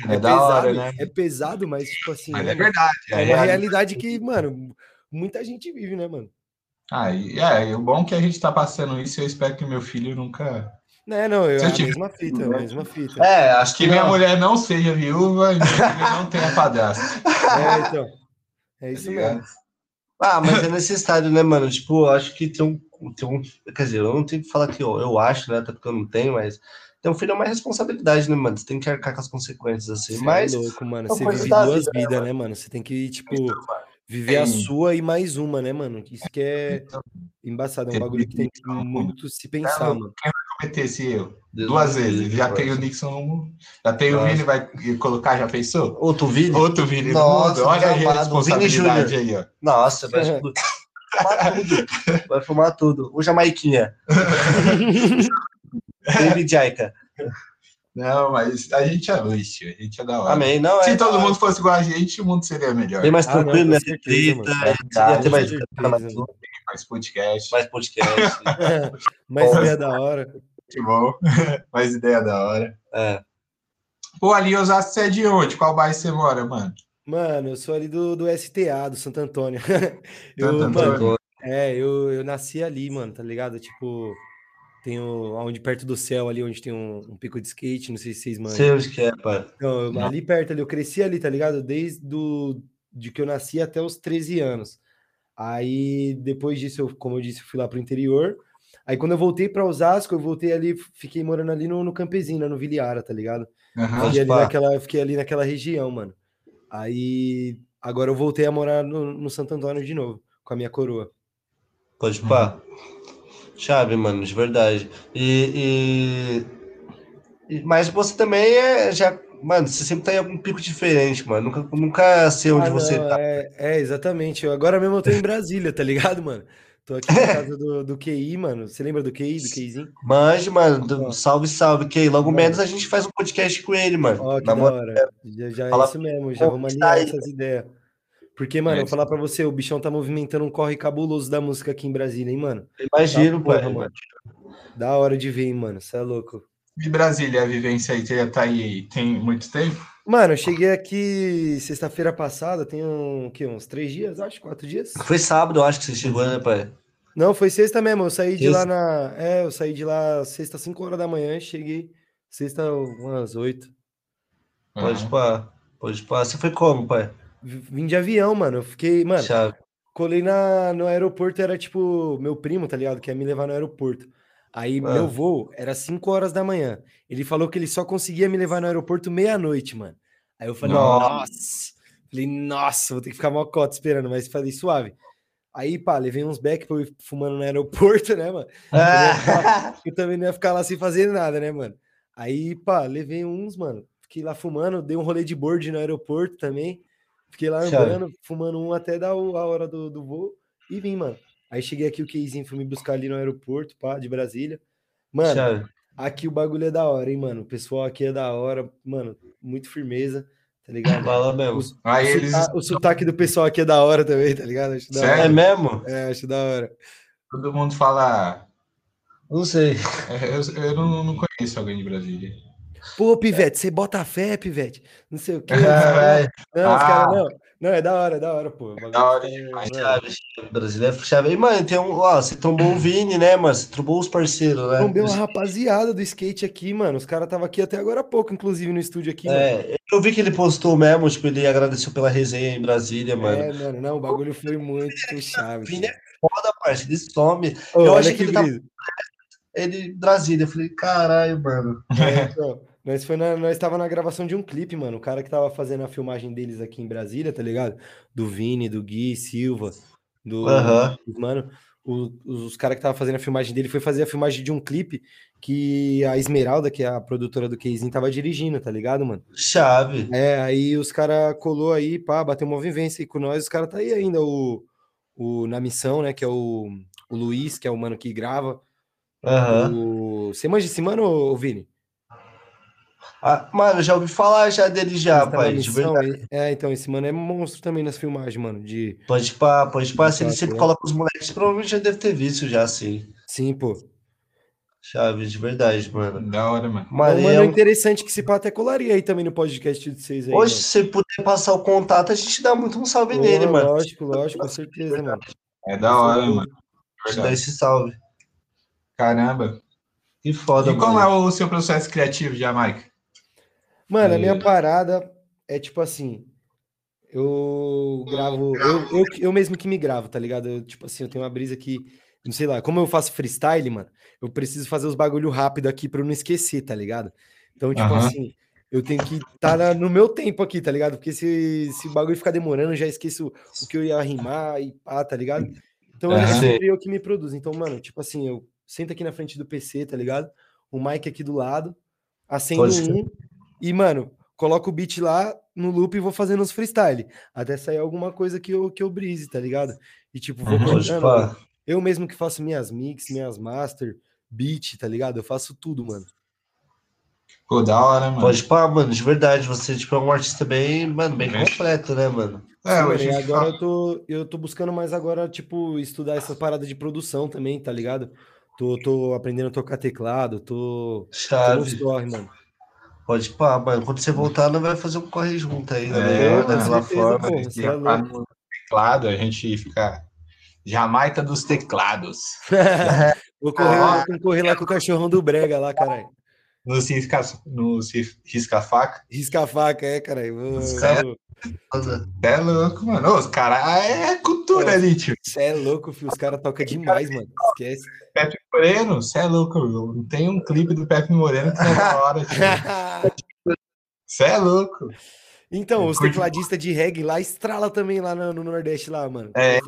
Speaker 1: É, é da pesado, hora, né?
Speaker 3: É pesado, mas tipo assim.
Speaker 1: Mas é verdade.
Speaker 3: É, é uma realidade que, mano, muita gente vive, né, mano?
Speaker 1: Ah, e, é, o bom é que a gente tá passando isso, eu espero que meu filho nunca.
Speaker 3: Não, não, eu, a tiver... mesma fita, a mesma fita.
Speaker 1: É, acho que, que minha mulher não seja viúva e meu filho não tenha padrasto.
Speaker 3: É, então. É isso tá mesmo.
Speaker 2: Ah, mas é necessário, né, mano? Tipo, acho que tem um, tem um. Quer dizer, eu não tenho que falar que eu, eu acho, né? Até porque eu não tenho, mas. Ter um filho é uma responsabilidade, né, mano? Você tem que arcar com as consequências, assim. Você mas.
Speaker 3: É louco, mano. Você vive duas vidas, né, né, mano? Você tem que, tipo. Então, viver a sua e mais uma, né, mano? Isso que é então, embaçado, é um bagulho que tem que muito se pensar, mano.
Speaker 1: Quem vai cometer esse erro? Duas vezes. Já tem o Nixon, já tem o Vini, vai colocar, já pensou?
Speaker 2: Outro Vini?
Speaker 1: Outro Vini Nossa, Olha a responsabilidade aí, ó.
Speaker 2: Nossa, vai fumar tudo. Vai fumar tudo. O Jamaiquinha. Baby Jaica.
Speaker 1: Não, mas a gente é luz, tio. A gente é da hora.
Speaker 2: Amém. Não,
Speaker 1: Se é, todo mundo fosse igual a gente, o mundo seria melhor.
Speaker 2: Bem mais tranquilo, ah, né? Treta, ia ter mais,
Speaker 1: mais podcast.
Speaker 2: Mais podcast.
Speaker 3: mais ideia da hora.
Speaker 1: Que bom. mais ideia da hora.
Speaker 2: É.
Speaker 1: Pô, ali Osasco, você é de onde? Qual bairro você mora, mano?
Speaker 3: Mano, eu sou ali do, do STA, do Santo Antônio. eu, Santo Antônio. Mano, é, eu, eu nasci ali, mano, tá ligado? Tipo, tem o, onde perto do céu ali, onde tem um, um pico de skate, não sei se vocês mandam.
Speaker 2: Sei que é, pai.
Speaker 3: Então, ali perto ali, eu cresci ali, tá ligado? Desde do, de que eu nasci até os 13 anos. Aí, depois disso, eu, como eu disse, eu fui lá pro interior. Aí, quando eu voltei para Osasco, eu voltei ali, fiquei morando ali no, no Campesina, no Viliara, tá ligado? Uhum, fiquei, ali naquela, fiquei ali naquela região, mano. Aí, agora eu voltei a morar no, no Santo Antônio de novo, com a minha coroa.
Speaker 2: Pode pá. Uhum. Chave, mano, de verdade. E, e, mas você também é já. Mano, você sempre tá em algum pico diferente, mano. Nunca, nunca sei onde ah, você tá.
Speaker 3: É, é, exatamente. Eu, agora mesmo eu tô em Brasília, tá ligado, mano? Tô aqui na casa do, do QI, mano. Você lembra do QI, do QIzinho?
Speaker 2: Manje, mano. Do, salve, salve, QI. Logo mano. menos a gente faz um podcast com ele, mano.
Speaker 3: Ó, que da hora. Já, já é isso mesmo. Já vamos alinhar essas ideias. Porque, mano, é, eu vou falar pra você, o bichão tá movimentando um corre cabuloso da música aqui em Brasília, hein, mano?
Speaker 2: Imagino, tá, porra, mano.
Speaker 3: Da hora de ver, hein, mano. Você é louco.
Speaker 1: E Brasília, a vivência aí, você já tá aí tem muito tempo?
Speaker 3: Mano, eu cheguei aqui sexta-feira passada, tem um, que, uns três dias, acho, quatro dias.
Speaker 2: Foi sábado, eu acho que você chegou, né, pai?
Speaker 3: Não, foi sexta mesmo. Eu saí sexta. de lá na. É, eu saí de lá sexta, cinco horas da manhã, cheguei sexta, umas oito.
Speaker 2: Pode uhum. pá, pode pá. Você foi como, pai?
Speaker 3: Vim de avião, mano. Eu fiquei, mano. Chave. Colei na, no aeroporto, era tipo meu primo, tá ligado? Que ia me levar no aeroporto. Aí mano. meu voo era 5 horas da manhã. Ele falou que ele só conseguia me levar no aeroporto meia-noite, mano. Aí eu falei, nossa. nossa. Falei, nossa, vou ter que ficar mal cota esperando, mas falei, suave. Aí, pá, levei uns back pra eu ir fumando no aeroporto, né, mano? Ah. Eu também não ia ficar lá sem fazer nada, né, mano? Aí, pá, levei uns, mano. Fiquei lá fumando, dei um rolê de board no aeroporto também. Fiquei lá andando, Chave. fumando um até dar a hora do, do voo e vim, mano. Aí cheguei aqui, o Keizinho foi me buscar ali no aeroporto, pá, de Brasília. Mano, Chave. aqui o bagulho é da hora, hein, mano. O pessoal aqui é da hora, mano, muito firmeza. tá ligado?
Speaker 2: Fala mesmo.
Speaker 3: O, Aí o, eles... o sotaque do pessoal aqui é da hora também, tá ligado?
Speaker 2: Acho Sério? É mesmo?
Speaker 3: É, acho da hora.
Speaker 1: Todo mundo fala.
Speaker 2: Não sei.
Speaker 1: Eu, eu não, não conheço alguém de Brasília.
Speaker 3: Pô, Pivete, você bota fé, Pivete. Não sei o quê. É, não, ah. os caras não. Não, é da hora, é da hora, pô. É da hora
Speaker 2: demais. Brasileiro chave. E, mano, tem um. Ó, você trombou o Vini, né, mano? Você trombou os parceiros, né?
Speaker 3: Trombei uma rapaziada do skate aqui, mano. Os caras estavam aqui até agora há pouco, inclusive, no estúdio aqui.
Speaker 2: É, mano. eu vi que ele postou mesmo, tipo, ele agradeceu pela resenha em Brasília, mano. É,
Speaker 3: mano, não, o bagulho foi muito chave.
Speaker 2: Vini é foda, parceiro. Ele some. Oh, eu achei que, que ele tava. Ele, Brasília. Eu falei, caralho, mano. É,
Speaker 3: então. Nós, foi na, nós na gravação de um clipe, mano. O cara que tava fazendo a filmagem deles aqui em Brasília, tá ligado? Do Vini, do Gui, Silva, do.
Speaker 2: Uhum.
Speaker 3: Mano, o, os caras que tava fazendo a filmagem dele foi fazer a filmagem de um clipe que a Esmeralda, que é a produtora do Keizinho, tava dirigindo, tá ligado, mano?
Speaker 2: Chave.
Speaker 3: É, aí os caras colou aí, pá, bateu uma vivência aí com nós. Os caras tá aí ainda, o, o, na missão, né? Que é o, o Luiz, que é o mano que grava.
Speaker 2: Uhum.
Speaker 3: O, você manja esse mano, Vini?
Speaker 2: Ah, mano, já ouvi falar já dele já, tá pai. De
Speaker 3: verdade. É, então, esse mano é monstro também nas filmagens, mano. De...
Speaker 2: Pode pá, pode pá. Se ele sempre coloca os moleques, provavelmente já deve ter visto já, sim.
Speaker 3: Sim, pô.
Speaker 2: Chave, de verdade, mano.
Speaker 1: Da hora, mano.
Speaker 3: Mas mano, é interessante que se pá até colaria aí também no podcast de vocês aí.
Speaker 2: Hoje, se você puder passar o contato, a gente dá muito um salve nele, mano.
Speaker 3: Lógico, lógico, com certeza, mano.
Speaker 1: É da hora, mano.
Speaker 2: Dá esse salve.
Speaker 1: Caramba.
Speaker 2: Que foda,
Speaker 1: E como é o seu processo criativo, Jamaica?
Speaker 3: Mano, a minha parada é tipo assim. Eu gravo. Eu, eu, eu mesmo que me gravo, tá ligado? Eu, tipo assim, eu tenho uma brisa que. Não sei lá, como eu faço freestyle, mano, eu preciso fazer os bagulho rápido aqui pra eu não esquecer, tá ligado? Então, tipo uhum. assim, eu tenho que estar tá no meu tempo aqui, tá ligado? Porque se, se o bagulho ficar demorando, eu já esqueço o que eu ia rimar e pá, tá ligado? Então é sempre eu que me produzo. Então, mano, tipo assim, eu sento aqui na frente do PC, tá ligado? O mic aqui do lado, acendo um, e, mano, coloco o beat lá no loop e vou fazendo os freestyle. Até sair alguma coisa que eu, que eu brise, tá ligado? E, tipo, vou uhum, Eu mesmo que faço minhas mix, minhas master, beat, tá ligado? Eu faço tudo, mano.
Speaker 1: Pô, da hora, mano.
Speaker 2: Pode pá, mano, de verdade. Você, tipo, é um artista bem, mano, bem completo, né, mano?
Speaker 3: É, Sim, mano, agora eu tô, eu tô buscando mais agora, tipo, estudar essa parada de produção também, tá ligado? Tô, tô aprendendo a tocar teclado, tô.
Speaker 2: Chave.
Speaker 3: Tô mano.
Speaker 2: Pode pá, mano. Quando você voltar, não vai fazer um corre junto aí, né? É, daquela forma. Pô,
Speaker 1: você é no teclado, a gente fica. Jamaica dos teclados.
Speaker 3: Vou correr, ah, lá, correr lá com o cachorrão do Brega lá, caralho.
Speaker 1: No, risca, no risca-faca?
Speaker 3: Risca-faca, é, caralho.
Speaker 1: é louco, mano. Os caras é cultura Pô, ali, tio.
Speaker 3: Você é louco, filho. Os caras tocam demais, mano. Esquece.
Speaker 1: Pepe Moreno, você é louco. Tem um clipe do Pepe Moreno que é da hora, tio. Você é louco.
Speaker 3: Então, os tecladistas de reggae lá estrala também lá no, no Nordeste lá, mano.
Speaker 1: É.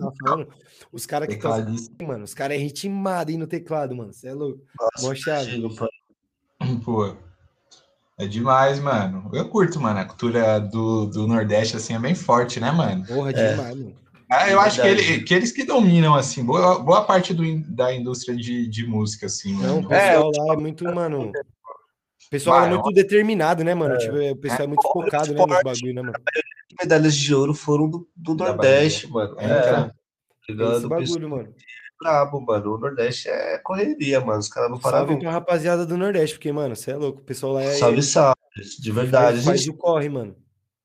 Speaker 3: Os caras que tocam, mano, os caras é ritmado aí no teclado, mano. Você é louco.
Speaker 1: Pô, é demais, mano. Eu curto, mano. A cultura do, do Nordeste, assim, é bem forte, né, mano?
Speaker 3: Porra, é. demais, mano.
Speaker 1: Ah, eu acho que, ele, que eles que dominam, assim, boa, boa parte do, da indústria de, de música, assim.
Speaker 3: Não, o pessoal é, lá é muito, mano. O pessoal é muito determinado, né, mano? É. Tipo, o pessoal é muito é, focado, né, nos bagulho, né, mano?
Speaker 2: medalhas de ouro foram do, do Nordeste, mano. É, é.
Speaker 3: Esse bagulho, mano
Speaker 2: brabo, mano. O Nordeste é correria, mano. Os caras não param.
Speaker 3: Salve pra rapaziada do Nordeste, porque, mano, você é louco. O pessoal lá é.
Speaker 2: Salve, salve. De verdade.
Speaker 3: Faz, gente... corre, mano.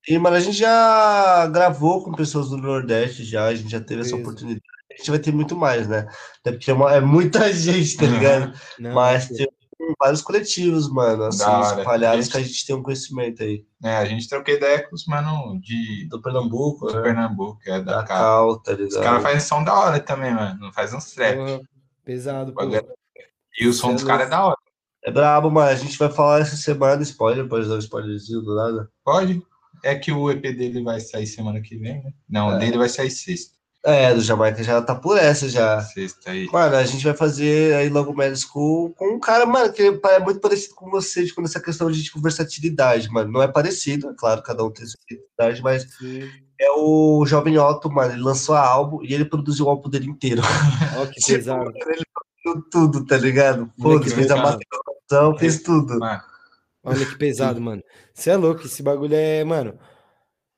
Speaker 2: E, mano, a gente já gravou com pessoas do Nordeste já, a gente já teve essa oportunidade. A gente vai ter muito mais, né? Até porque é, uma, é muita gente, tá ligado? Não, Mas tem vários coletivos, mano, assim, espalhados gente... que a gente tem um conhecimento aí.
Speaker 1: É, a gente troquei ideia com os mano de...
Speaker 2: Do Pernambuco,
Speaker 1: Do né? Pernambuco, é da,
Speaker 2: da Cal, tá ligado?
Speaker 1: Os caras fazem som da hora também, mano, faz uns trap. Uhum.
Speaker 3: Pesado, pô.
Speaker 1: E o som dos caras é da hora.
Speaker 2: É brabo, mano, a gente vai falar essa semana, spoiler, pode dar um spoilerzinho do nada?
Speaker 1: Pode. É que o EP dele vai sair semana que vem, né? Não, é. dele vai sair sexta.
Speaker 2: É, do Jamaica já tá por essa já.
Speaker 1: Sexta aí.
Speaker 2: Mano, a gente vai fazer aí logo Mad School com um cara, mano, que é muito parecido com você, tipo, nessa questão de tipo, versatilidade, mano. Não é parecido, é claro, cada um tem sua versatilidade, mas Sim. é o Jovem Otto, mano. Ele lançou a álbum e ele produziu o álbum dele inteiro.
Speaker 3: Ó, que tipo, pesado.
Speaker 2: ele produziu tudo, tá ligado? Pô, fez a masterização, fez tudo.
Speaker 3: Olha que pesado, mano. Você é louco, esse bagulho é, mano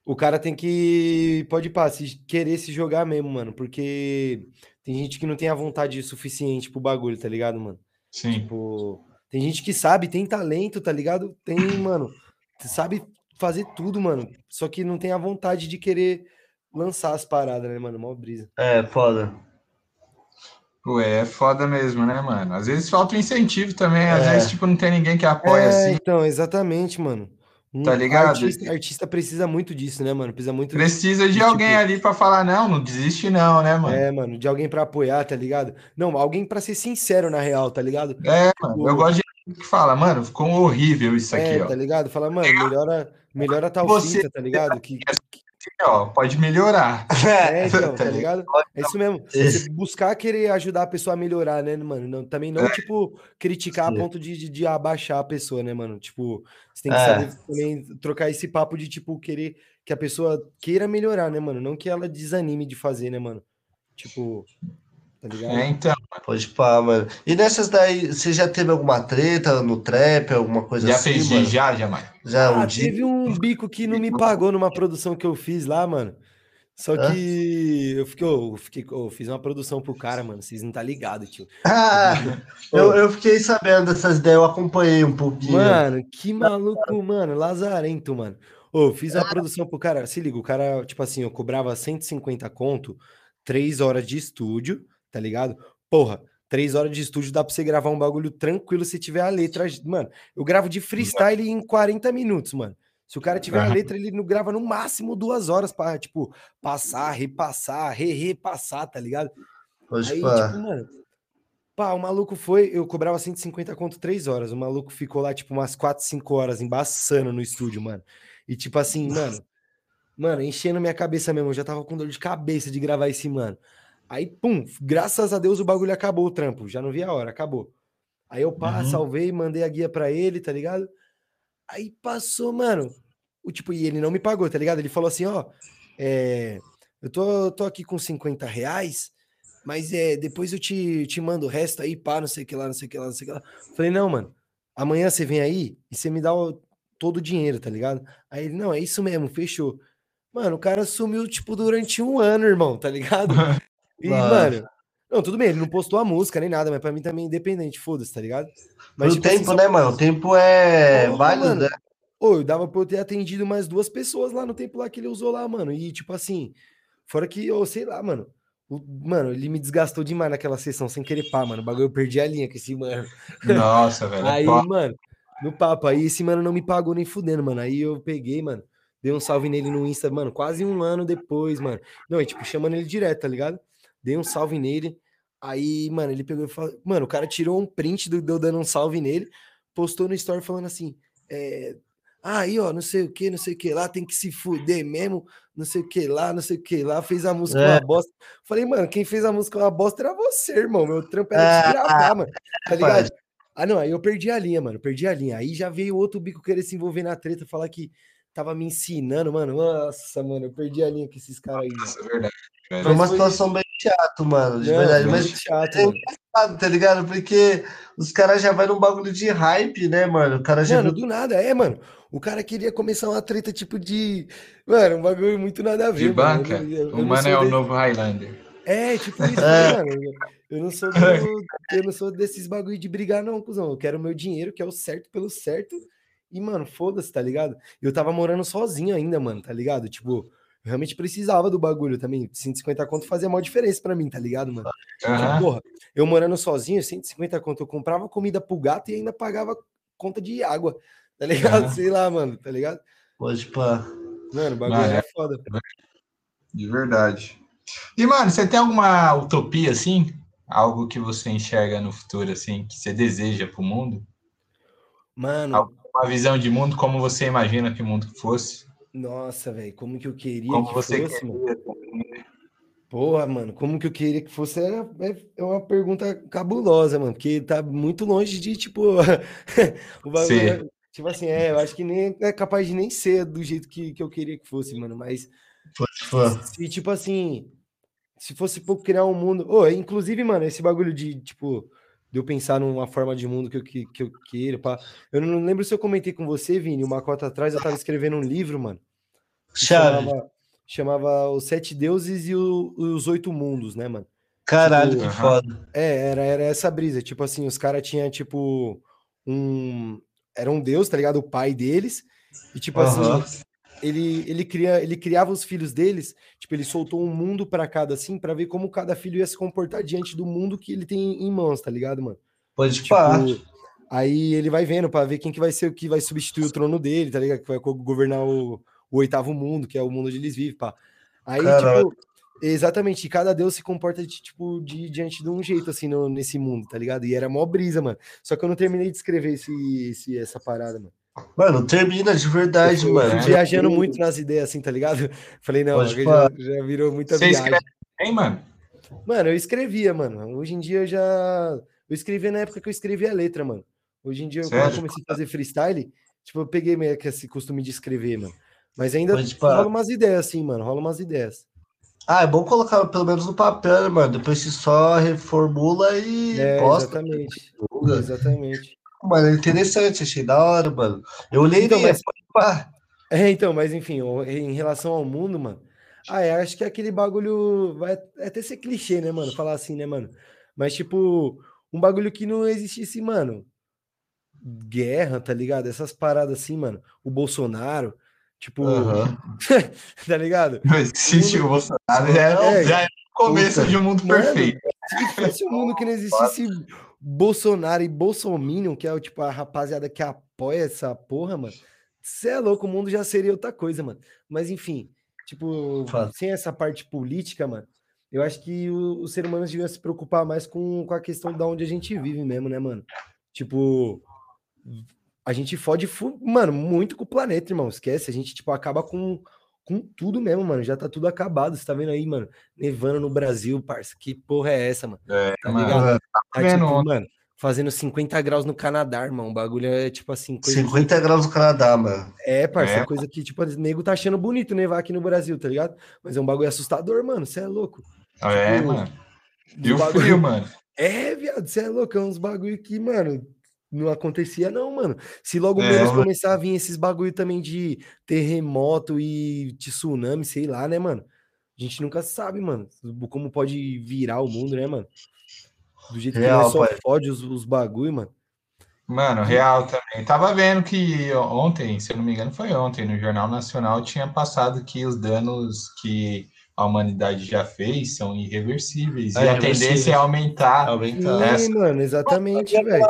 Speaker 3: O cara tem que. Pode pá, se querer se jogar mesmo, mano. Porque tem gente que não tem a vontade suficiente pro bagulho, tá ligado, mano?
Speaker 1: Sim.
Speaker 3: Tipo, tem gente que sabe, tem talento, tá ligado? Tem, mano, sabe fazer tudo, mano. Só que não tem a vontade de querer lançar as paradas, né, mano? Mó brisa.
Speaker 2: É, foda.
Speaker 1: Ué, é foda mesmo, né, mano? Às vezes falta um incentivo também, às é. vezes, tipo, não tem ninguém que apoia é, assim.
Speaker 3: Então, exatamente, mano.
Speaker 1: Tá ligado?
Speaker 3: Artista, artista, precisa muito disso, né, mano? Precisa muito
Speaker 1: Precisa de, de alguém tipo... ali para falar, não, não desiste, não, né, mano?
Speaker 3: É, mano, de alguém para apoiar, tá ligado? Não, alguém para ser sincero na real, tá ligado?
Speaker 1: É, mano, eu gosto de que fala, mano, ficou horrível isso é, aqui, ó.
Speaker 3: Tá ligado? Fala, mano, melhora, melhora tal Você... fita, tá ligado? Que, que
Speaker 1: ó, pode melhorar.
Speaker 3: É, então, tá ligado? É isso mesmo. Você buscar querer ajudar a pessoa a melhorar, né, mano? Não, também não, é. tipo, criticar Sim. a ponto de, de, de, abaixar a pessoa, né, mano? Tipo, você tem que é. saber também trocar esse papo de, tipo, querer que a pessoa queira melhorar, né, mano? Não que ela desanime de fazer, né, mano? Tipo, tá ligado?
Speaker 1: É, então.
Speaker 2: Pode pá, mano. E nessas daí, você já teve alguma treta no trap, alguma coisa
Speaker 1: já
Speaker 2: assim?
Speaker 1: Já fez, já, jamais.
Speaker 3: Já, ah, um teve dia... um bico que não me pagou numa produção que eu fiz lá, mano. Só que eu fiquei, eu fiquei, eu fiz uma produção pro cara, mano. Vocês não tá ligado, tio.
Speaker 2: Ah, eu, eu fiquei sabendo dessas ideias, eu acompanhei um pouquinho.
Speaker 3: Mano, que maluco, mano. Lazarento, mano. Ô, fiz uma produção pro cara. Se liga, o cara, tipo assim, eu cobrava 150 conto, 3 horas de estúdio, tá ligado? Porra, três horas de estúdio dá pra você gravar um bagulho tranquilo se tiver a letra. Mano, eu gravo de freestyle em 40 minutos, mano. Se o cara tiver a letra, ele não grava no máximo duas horas para tipo, passar, repassar, re-repassar, tá ligado?
Speaker 2: Aí, pá. tipo,
Speaker 3: mano, pá, o maluco foi, eu cobrava 150 conto três horas, o maluco ficou lá, tipo, umas 4, 5 horas embaçando no estúdio, mano. E, tipo assim, mano, mano, enchendo minha cabeça mesmo, eu já tava com dor de cabeça de gravar esse, mano. Aí, pum, graças a Deus o bagulho acabou o trampo. Já não vi a hora, acabou. Aí eu pá, uhum. salvei, mandei a guia para ele, tá ligado? Aí passou, mano. O tipo, e ele não me pagou, tá ligado? Ele falou assim: ó, é, eu tô, tô aqui com 50 reais, mas é, depois eu te, te mando o resto aí, pá, não sei o que lá, não sei o que lá, não sei o que lá. Falei, não, mano, amanhã você vem aí e você me dá o, todo o dinheiro, tá ligado? Aí ele, não, é isso mesmo, fechou. Mano, o cara sumiu, tipo, durante um ano, irmão, tá ligado? E, mano, não, tudo bem, ele não postou a música nem nada, mas pra mim também é independente, foda-se, tá ligado? Mas
Speaker 2: o tipo, assim, tempo, assim, né, mano? O tempo é oh, válido, mano, né?
Speaker 3: Ô, eu dava pra eu ter atendido mais duas pessoas lá no tempo lá que ele usou lá, mano. E, tipo assim, fora que, eu sei lá, mano. O, mano, ele me desgastou demais naquela sessão, sem querer pá, mano. O bagulho eu perdi a linha com esse mano.
Speaker 1: Nossa, velho.
Speaker 3: Aí, mano, no papo, aí esse mano não me pagou nem fudendo, mano. Aí eu peguei, mano, dei um salve nele no Insta, mano, quase um ano depois, mano. Não, é tipo, chamando ele direto, tá ligado? Dei um salve nele. Aí, mano, ele pegou e falou, mano, o cara tirou um print do eu dando um salve nele, postou no story falando assim: é, ah, aí, ó, não sei o que, não sei o que lá, tem que se fuder mesmo, não sei o que lá, não sei o que lá, fez a música é. uma bosta. Falei, mano, quem fez a música uma bosta era você, irmão. Meu trampo era te gravar, ah, mano. Tá ligado? Ah, não, aí eu perdi a linha, mano, perdi a linha. Aí já veio outro bico querer se envolver na treta, falar que tava me ensinando, mano. Nossa, mano, eu perdi a linha com esses caras aí. Nossa, é verdade.
Speaker 2: Foi uma situação bem chato, mano, de não, verdade. Mas chato, é engraçado, tá ligado? Porque os caras já vai num bagulho de hype, né, mano? O cara já.
Speaker 3: Mano, do nada, é, mano. O cara queria começar uma treta tipo de. Mano, um bagulho muito nada a ver.
Speaker 1: De mano. banca? Eu, eu, o mano é o novo Highlander.
Speaker 3: É, tipo isso, é. mano. Eu não sou do... eu não sou desses bagulho de brigar, não, cuzão. Eu quero o meu dinheiro, que é o certo pelo certo. E, mano, foda-se, tá ligado? Eu tava morando sozinho ainda, mano, tá ligado? Tipo, eu realmente precisava do bagulho também. 150 conto fazia maior diferença para mim, tá ligado, mano? Uhum. porra, eu morando sozinho, 150 conto, eu comprava comida pro gato e ainda pagava conta de água, tá ligado? Uhum. Sei lá, mano, tá ligado?
Speaker 2: Pode pá.
Speaker 3: Mano, o bagulho é, é foda.
Speaker 1: De verdade. E, mano, você tem alguma utopia, assim? Algo que você enxerga no futuro, assim, que você deseja pro mundo?
Speaker 3: Mano.
Speaker 1: Uma visão de mundo, como você imagina que o mundo fosse?
Speaker 3: Nossa, velho, como que eu queria
Speaker 1: como
Speaker 3: que
Speaker 1: você
Speaker 3: fosse,
Speaker 1: queria,
Speaker 3: mano. Porra, mano, como que eu queria que fosse é, é uma pergunta cabulosa, mano, porque tá muito longe de, tipo, o bagulho, tipo assim, é, eu acho que nem é capaz de nem ser do jeito que, que eu queria que fosse, mano, mas se, tipo assim, se fosse por criar um mundo, oh, inclusive, mano, esse bagulho de, tipo, de eu pensar numa forma de mundo que eu, que, que eu queira. Pá. Eu não lembro se eu comentei com você, Vini, uma cota atrás, eu tava escrevendo um livro, mano.
Speaker 2: Chave.
Speaker 3: Chamava, chamava Os Sete Deuses e o, os Oito Mundos, né, mano?
Speaker 2: Caralho, tipo, que foda.
Speaker 3: É, era, era essa brisa. Tipo assim, os caras tinham, tipo, um. Era um deus, tá ligado? O pai deles. E, tipo uhum. assim, ele, ele, cria, ele criava os filhos deles. Tipo, ele soltou um mundo para cada, assim, para ver como cada filho ia se comportar diante do mundo que ele tem em mãos, tá ligado, mano?
Speaker 2: Pode tipo.
Speaker 3: Aí ele vai vendo para ver quem que vai ser o que vai substituir o trono dele, tá ligado? Que vai governar o, o oitavo mundo, que é o mundo onde eles vivem, pá. Aí, Caralho. tipo, exatamente, cada deus se comporta de, tipo, de, diante de um jeito, assim, no, nesse mundo, tá ligado? E era mó brisa, mano. Só que eu não terminei de escrever esse, esse, essa parada, mano.
Speaker 2: Mano, termina de verdade, eu mano.
Speaker 3: Viajando muito nas ideias, assim, tá ligado? Falei, não, já, já, virou muita Você viagem. Escreve
Speaker 1: bem, mano?
Speaker 3: Mano, eu escrevia, mano. Hoje em dia eu já. Eu escrevia na época que eu escrevia a letra, mano. Hoje em dia, Sério? quando eu comecei a fazer freestyle, tipo, eu peguei meio que esse costume de escrever, mano. Mas ainda rola umas ideias, assim, mano. Rola umas ideias.
Speaker 2: Ah, é bom colocar pelo menos no papel, né, mano? Depois se só reformula e
Speaker 3: é, posta. Exatamente. Exatamente.
Speaker 2: Mano, é interessante, achei da hora, mano. Eu leio então, mas...
Speaker 3: É, então, mas enfim, em relação ao mundo, mano. Ah, eu acho que aquele bagulho vai até ser clichê, né, mano? Falar assim, né, mano? Mas, tipo, um bagulho que não existisse, mano. Guerra, tá ligado? Essas paradas assim, mano. O Bolsonaro, Tipo, uhum. tá ligado?
Speaker 1: Não existe o, mundo... o Bolsonaro, é, é, já é o começo puta. de um mundo mano, perfeito.
Speaker 3: Se fosse um mundo que não existisse Bolsonaro e Bolsominion, que é o tipo a rapaziada que apoia essa porra, mano. Você é louco, o mundo já seria outra coisa, mano. Mas enfim, tipo, sem essa parte política, mano, eu acho que os seres humanos deviam se preocupar mais com, com a questão de onde a gente vive mesmo, né, mano? Tipo, a gente fode, mano, muito com o planeta, irmão. Esquece, a gente, tipo, acaba com, com tudo mesmo, mano. Já tá tudo acabado. Você tá vendo aí, mano? Nevando no Brasil, parça. Que porra é essa, mano? É, tá ligado? Mano, tá, tá vendo, tipo, mano, fazendo 50 graus no Canadá, irmão. O bagulho é, tipo assim...
Speaker 2: Coisa 50 que... graus no Canadá, mano.
Speaker 3: É, parça, é. coisa que, tipo, o nego tá achando bonito nevar aqui no Brasil, tá ligado? Mas é um bagulho assustador, mano. Você é louco.
Speaker 1: É, tipo, mano. E o bagulho... frio, mano.
Speaker 3: É, viado, você é louco. É uns bagulho que, mano não acontecia, não, mano. Se logo é, menos começar a vir esses bagulho também de terremoto e tsunami, sei lá, né, mano? A gente nunca sabe, mano, como pode virar o mundo, né, mano? Do jeito real, que nós só fode os, os bagulho, mano.
Speaker 1: Mano, real também. Tava vendo que ontem, se eu não me engano, foi ontem, no Jornal Nacional, tinha passado que os danos que a humanidade já fez são irreversíveis. É, e a tendência é aumentar.
Speaker 3: aumentar. Sim, mano, exatamente, velho.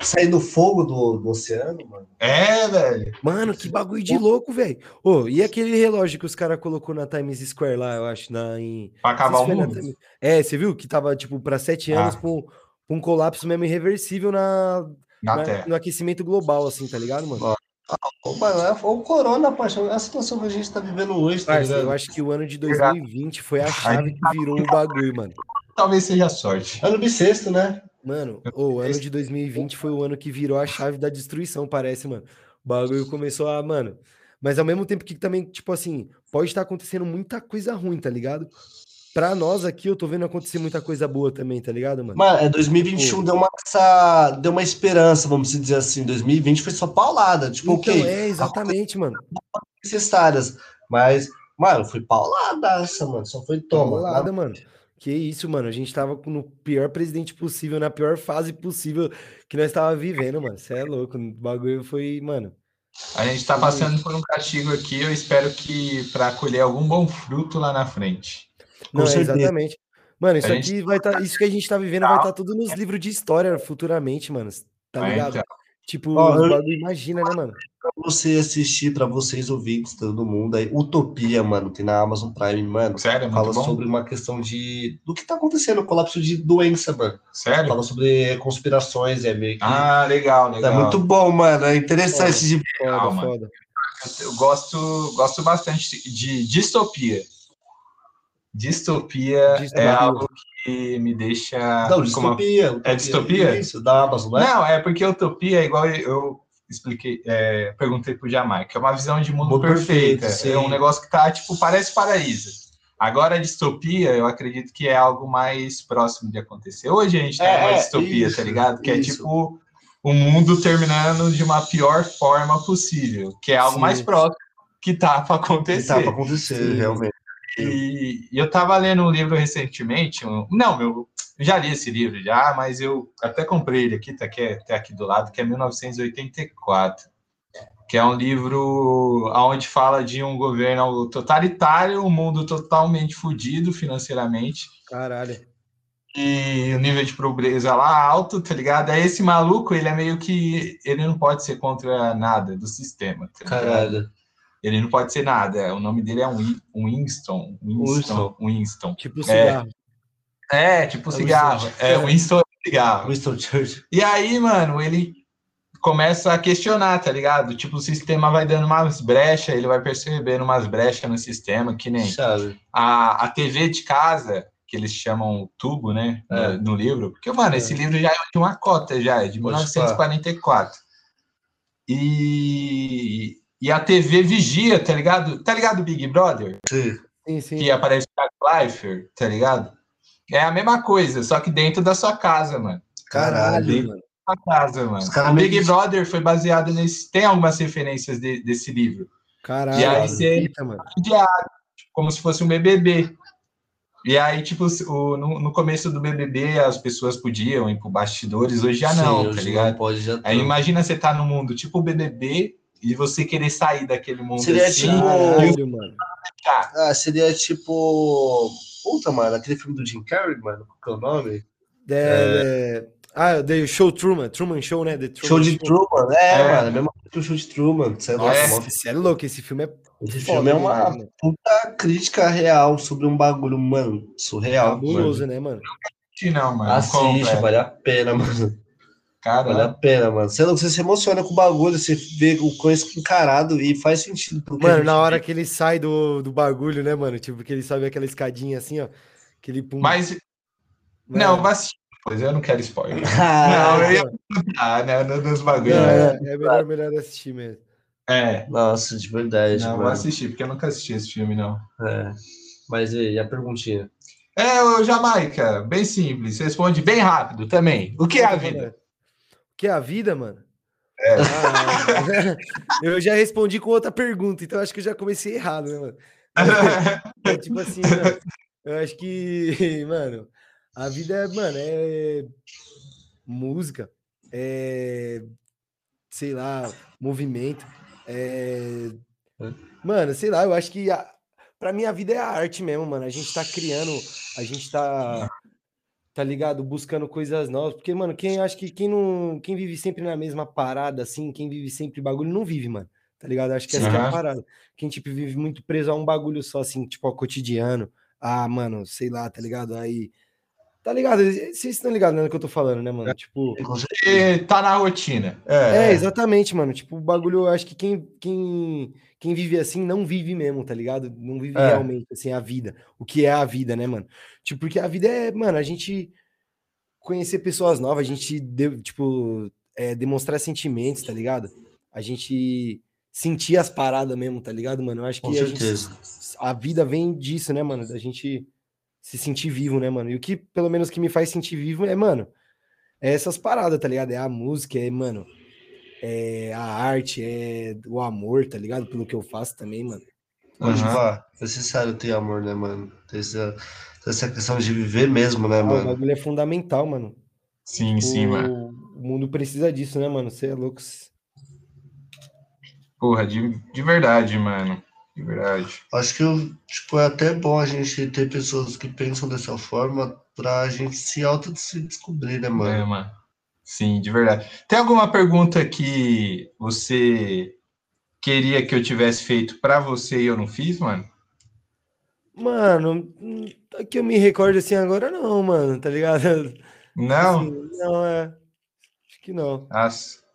Speaker 2: Sair do fogo do, do, oceano, mano.
Speaker 1: É, velho.
Speaker 3: Mano, que bagulho de louco, velho. Oh, e aquele relógio que os caras colocou na Times Square lá, eu acho, na, em...
Speaker 1: Pra acabar o mundo.
Speaker 3: É, você viu? Que tava, tipo, para sete ah. anos com, com um colapso mesmo irreversível na, na, na no aquecimento global, assim, tá ligado, mano?
Speaker 2: O corona, paixão, é a situação que a gente tá vivendo hoje, tá
Speaker 3: Eu acho que o ano de 2020 foi a chave que virou o bagulho, mano.
Speaker 1: Talvez seja sorte.
Speaker 2: Ano bissexto, né?
Speaker 3: Mano, o ano de 2020 foi o ano que virou a chave da destruição, parece, mano. O bagulho começou a, mano. Mas ao mesmo tempo que também, tipo assim, pode estar acontecendo muita coisa ruim, tá ligado? Pra nós aqui, eu tô vendo acontecer muita coisa boa também, tá ligado, mano?
Speaker 2: Mano, é 2021 Pô. deu uma, essa, deu uma esperança, vamos dizer assim. 2020 foi só paulada. Tipo, então, ok.
Speaker 3: É, exatamente, mano.
Speaker 2: Necessárias. Mas, mano, foi paulada essa, mano. Só foi toma.
Speaker 3: Paulada, mano. Que isso, mano. A gente tava no pior presidente possível, na pior fase possível que nós tava vivendo, mano. Você é louco. O bagulho foi, mano.
Speaker 1: A gente tá passando por um castigo aqui. Eu espero que para colher algum bom fruto lá na frente.
Speaker 3: Não, é exatamente. Mano, isso aqui vai estar. Tá, isso que a gente tá vivendo vai estar tá tudo nos livros de história futuramente, mano. Tá ligado? Então. Tipo, oh, eu... imagina, né, mano?
Speaker 2: Pra você assistir, pra vocês ouvintes, todo mundo aí, Utopia, mano, tem na Amazon Prime, mano.
Speaker 1: Sério?
Speaker 2: Fala sobre uma questão de. do que tá acontecendo, colapso de doença, mano.
Speaker 1: Sério?
Speaker 2: Fala sobre conspirações, é meio que.
Speaker 1: Ah, legal, legal.
Speaker 2: É muito bom, mano. É interessante
Speaker 3: foda, de. Legal, foda,
Speaker 1: foda. Eu gosto, gosto bastante de distopia. Distopia, distopia, é algo que me deixa.
Speaker 2: Não, distopia.
Speaker 1: Como... É distopia?
Speaker 2: Isso, da Amazon,
Speaker 1: né? Não, é porque utopia é igual eu expliquei, é, perguntei pro Jamaica, é uma visão de mundo, mundo perfeita. Perfeito, é um negócio que tá, tipo, parece paraíso. Agora, a distopia, eu acredito que é algo mais próximo de acontecer. Hoje a gente tá é, numa distopia, tá isso, tá ligado? Que é, isso. é tipo o mundo terminando de uma pior forma possível, que é algo Sim. mais próximo que tá para acontecer. Que
Speaker 2: tá para acontecer, Sim. realmente.
Speaker 1: E, e, eu tava lendo um livro recentemente, um, não, eu já li esse livro já, mas eu até comprei ele aqui, tá aqui, tá aqui do lado, que é 1984, que é um livro onde fala de um governo totalitário, um mundo totalmente fodido financeiramente.
Speaker 3: Caralho.
Speaker 1: E o nível de pobreza lá alto, tá ligado? É esse maluco, ele é meio que. Ele não pode ser contra nada do sistema. Tá
Speaker 2: Caralho.
Speaker 1: Ele não pode ser nada. O nome dele é Winston. Winston. Winston.
Speaker 3: Tipo cigarro.
Speaker 1: É, é tipo é cigarro. Winston. É, Winston cigarro.
Speaker 2: Winston Church.
Speaker 1: E aí, mano, ele começa a questionar, tá ligado? Tipo, o sistema vai dando umas brechas, ele vai percebendo umas brechas no sistema, que nem a, a TV de casa, que eles chamam tubo, né, é. no, no, livro. Porque, mano, é. esse livro já é de uma cota, já, é de Pode 1944. Falar. E e a TV vigia, tá ligado? Tá ligado Big Brother?
Speaker 2: Sim.
Speaker 3: sim, sim.
Speaker 1: Que aparece o Lifer, tá ligado? É a mesma coisa, só que dentro da sua casa, mano.
Speaker 2: Caralho,
Speaker 1: dentro
Speaker 2: mano.
Speaker 1: Da sua casa, mano. O Big Brother foi baseado nesse. Tem algumas referências de, desse livro.
Speaker 3: Caralho,
Speaker 1: e aí você como se fosse um BBB. E aí, tipo, o, no, no, começo do BBB, as pessoas podiam ir pro bastidores, hoje já não, Sim, tá ligado? Não
Speaker 2: pode, já
Speaker 1: aí imagina você tá no mundo tipo o BBB, e você querer sair daquele mundo
Speaker 2: seria assim. Tipo... Caralho, mano. Ah, seria tipo. Puta, mano, aquele filme do Jim Carrey, mano. Qual é o nome?
Speaker 3: É... é... Ah, The Show Truman, Truman Show, né? The
Speaker 2: Truman show de show. Truman, é, é, mano, mesmo que o show de Truman. Você é,
Speaker 3: Nossa, é, é louco, esse filme é.
Speaker 2: Esse foda, filme é uma né? puta crítica real sobre um bagulho, mano, surreal.
Speaker 3: Fabuloso, mano. né, mano?
Speaker 1: Não, mano.
Speaker 2: Assiste, vale a pena, mano. Cara, vale a pena, mano. Você, você se emociona com o bagulho, você vê o coisa encarado e faz sentido.
Speaker 3: Mano, na hora que ele sai do, do bagulho, né, mano? Tipo, que ele sobe aquela escadinha assim, ó. Aquele
Speaker 1: pum. Mas. Mano. Não, mas Pois eu não quero spoiler. Ah, não, eu ia ah, né, nos bagulhos.
Speaker 3: É, é melhor, melhor assistir mesmo.
Speaker 1: É.
Speaker 2: Nossa, de verdade.
Speaker 1: Não, mano. vou assistir, porque eu nunca assisti esse filme, não.
Speaker 2: É. Mas e a perguntinha?
Speaker 1: É, o Jamaica, bem simples. Responde bem rápido também. O que é a vida?
Speaker 3: Que é a vida, mano? É. Ah, eu já respondi com outra pergunta, então acho que eu já comecei errado, né, mano? É, tipo assim, mano, eu acho que, mano, a vida é, mano, é música, é, sei lá, movimento, é, mano, sei lá, eu acho que a, pra mim a vida é a arte mesmo, mano. A gente tá criando, a gente tá tá ligado? Buscando coisas novas. Porque, mano, quem acha que quem não. Quem vive sempre na mesma parada, assim, quem vive sempre bagulho, não vive, mano. Tá ligado? Acho que essa uhum. é a parada. Quem, tipo, vive muito preso a um bagulho só, assim, tipo, ao cotidiano. Ah, mano, sei lá, tá ligado? Aí. Tá ligado? Vocês estão ligados no que eu tô falando, né, mano? Tipo.
Speaker 1: E tá na rotina.
Speaker 3: É, é, exatamente, mano. Tipo, o bagulho, acho que quem, quem, quem vive assim não vive mesmo, tá ligado? Não vive é. realmente, assim, a vida. O que é a vida, né, mano? Tipo, porque a vida é, mano, a gente conhecer pessoas novas, a gente, de, tipo, é, demonstrar sentimentos, tá ligado? A gente sentir as paradas mesmo, tá ligado, mano? Eu acho que a, gente, a, vida vem disso, né, mano? Da gente se sentir vivo, né, mano? E o que, pelo menos, que me faz sentir vivo é, mano, é essas paradas, tá ligado? É a música, é, mano, é a arte, é o amor, tá ligado? Pelo que eu faço também, mano.
Speaker 2: Pode uhum. falar, é necessário ter amor, né, mano? Essa, essa questão de viver mesmo, né, ah, mano?
Speaker 3: O bagulho é fundamental, mano.
Speaker 1: Sim, tipo, sim, mano.
Speaker 3: O mundo precisa disso, né, mano? Você é louco.
Speaker 1: Porra, de, de verdade, mano. De verdade.
Speaker 2: Acho que tipo, é até bom a gente ter pessoas que pensam dessa forma pra gente se auto-descobrir, né, mano?
Speaker 1: É, mano. Sim, de verdade. Tem alguma pergunta que você queria que eu tivesse feito para você e eu não fiz, mano?
Speaker 3: Mano, que eu me recordo assim agora não, mano, tá ligado?
Speaker 1: Não?
Speaker 3: Assim, não, é. Acho que não.
Speaker 1: Ah,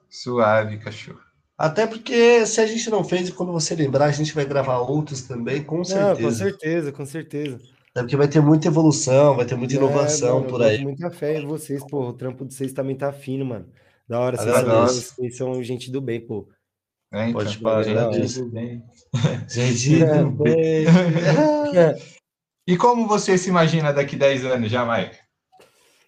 Speaker 1: suave, cachorro.
Speaker 2: Até porque se a gente não fez, quando você lembrar, a gente vai gravar outros também, com certeza. Não,
Speaker 3: com certeza, com certeza.
Speaker 2: É porque vai ter muita evolução, vai ter muita é, inovação é, mano, por aí.
Speaker 3: muita fé em vocês, pô. O trampo de vocês também tá fino, mano. Da hora, vocês, vocês são gente do bem, pô.
Speaker 1: É, então, Pode falar, gente do bem.
Speaker 2: Gente do bem.
Speaker 1: e como você se imagina daqui 10 anos, Jamaica?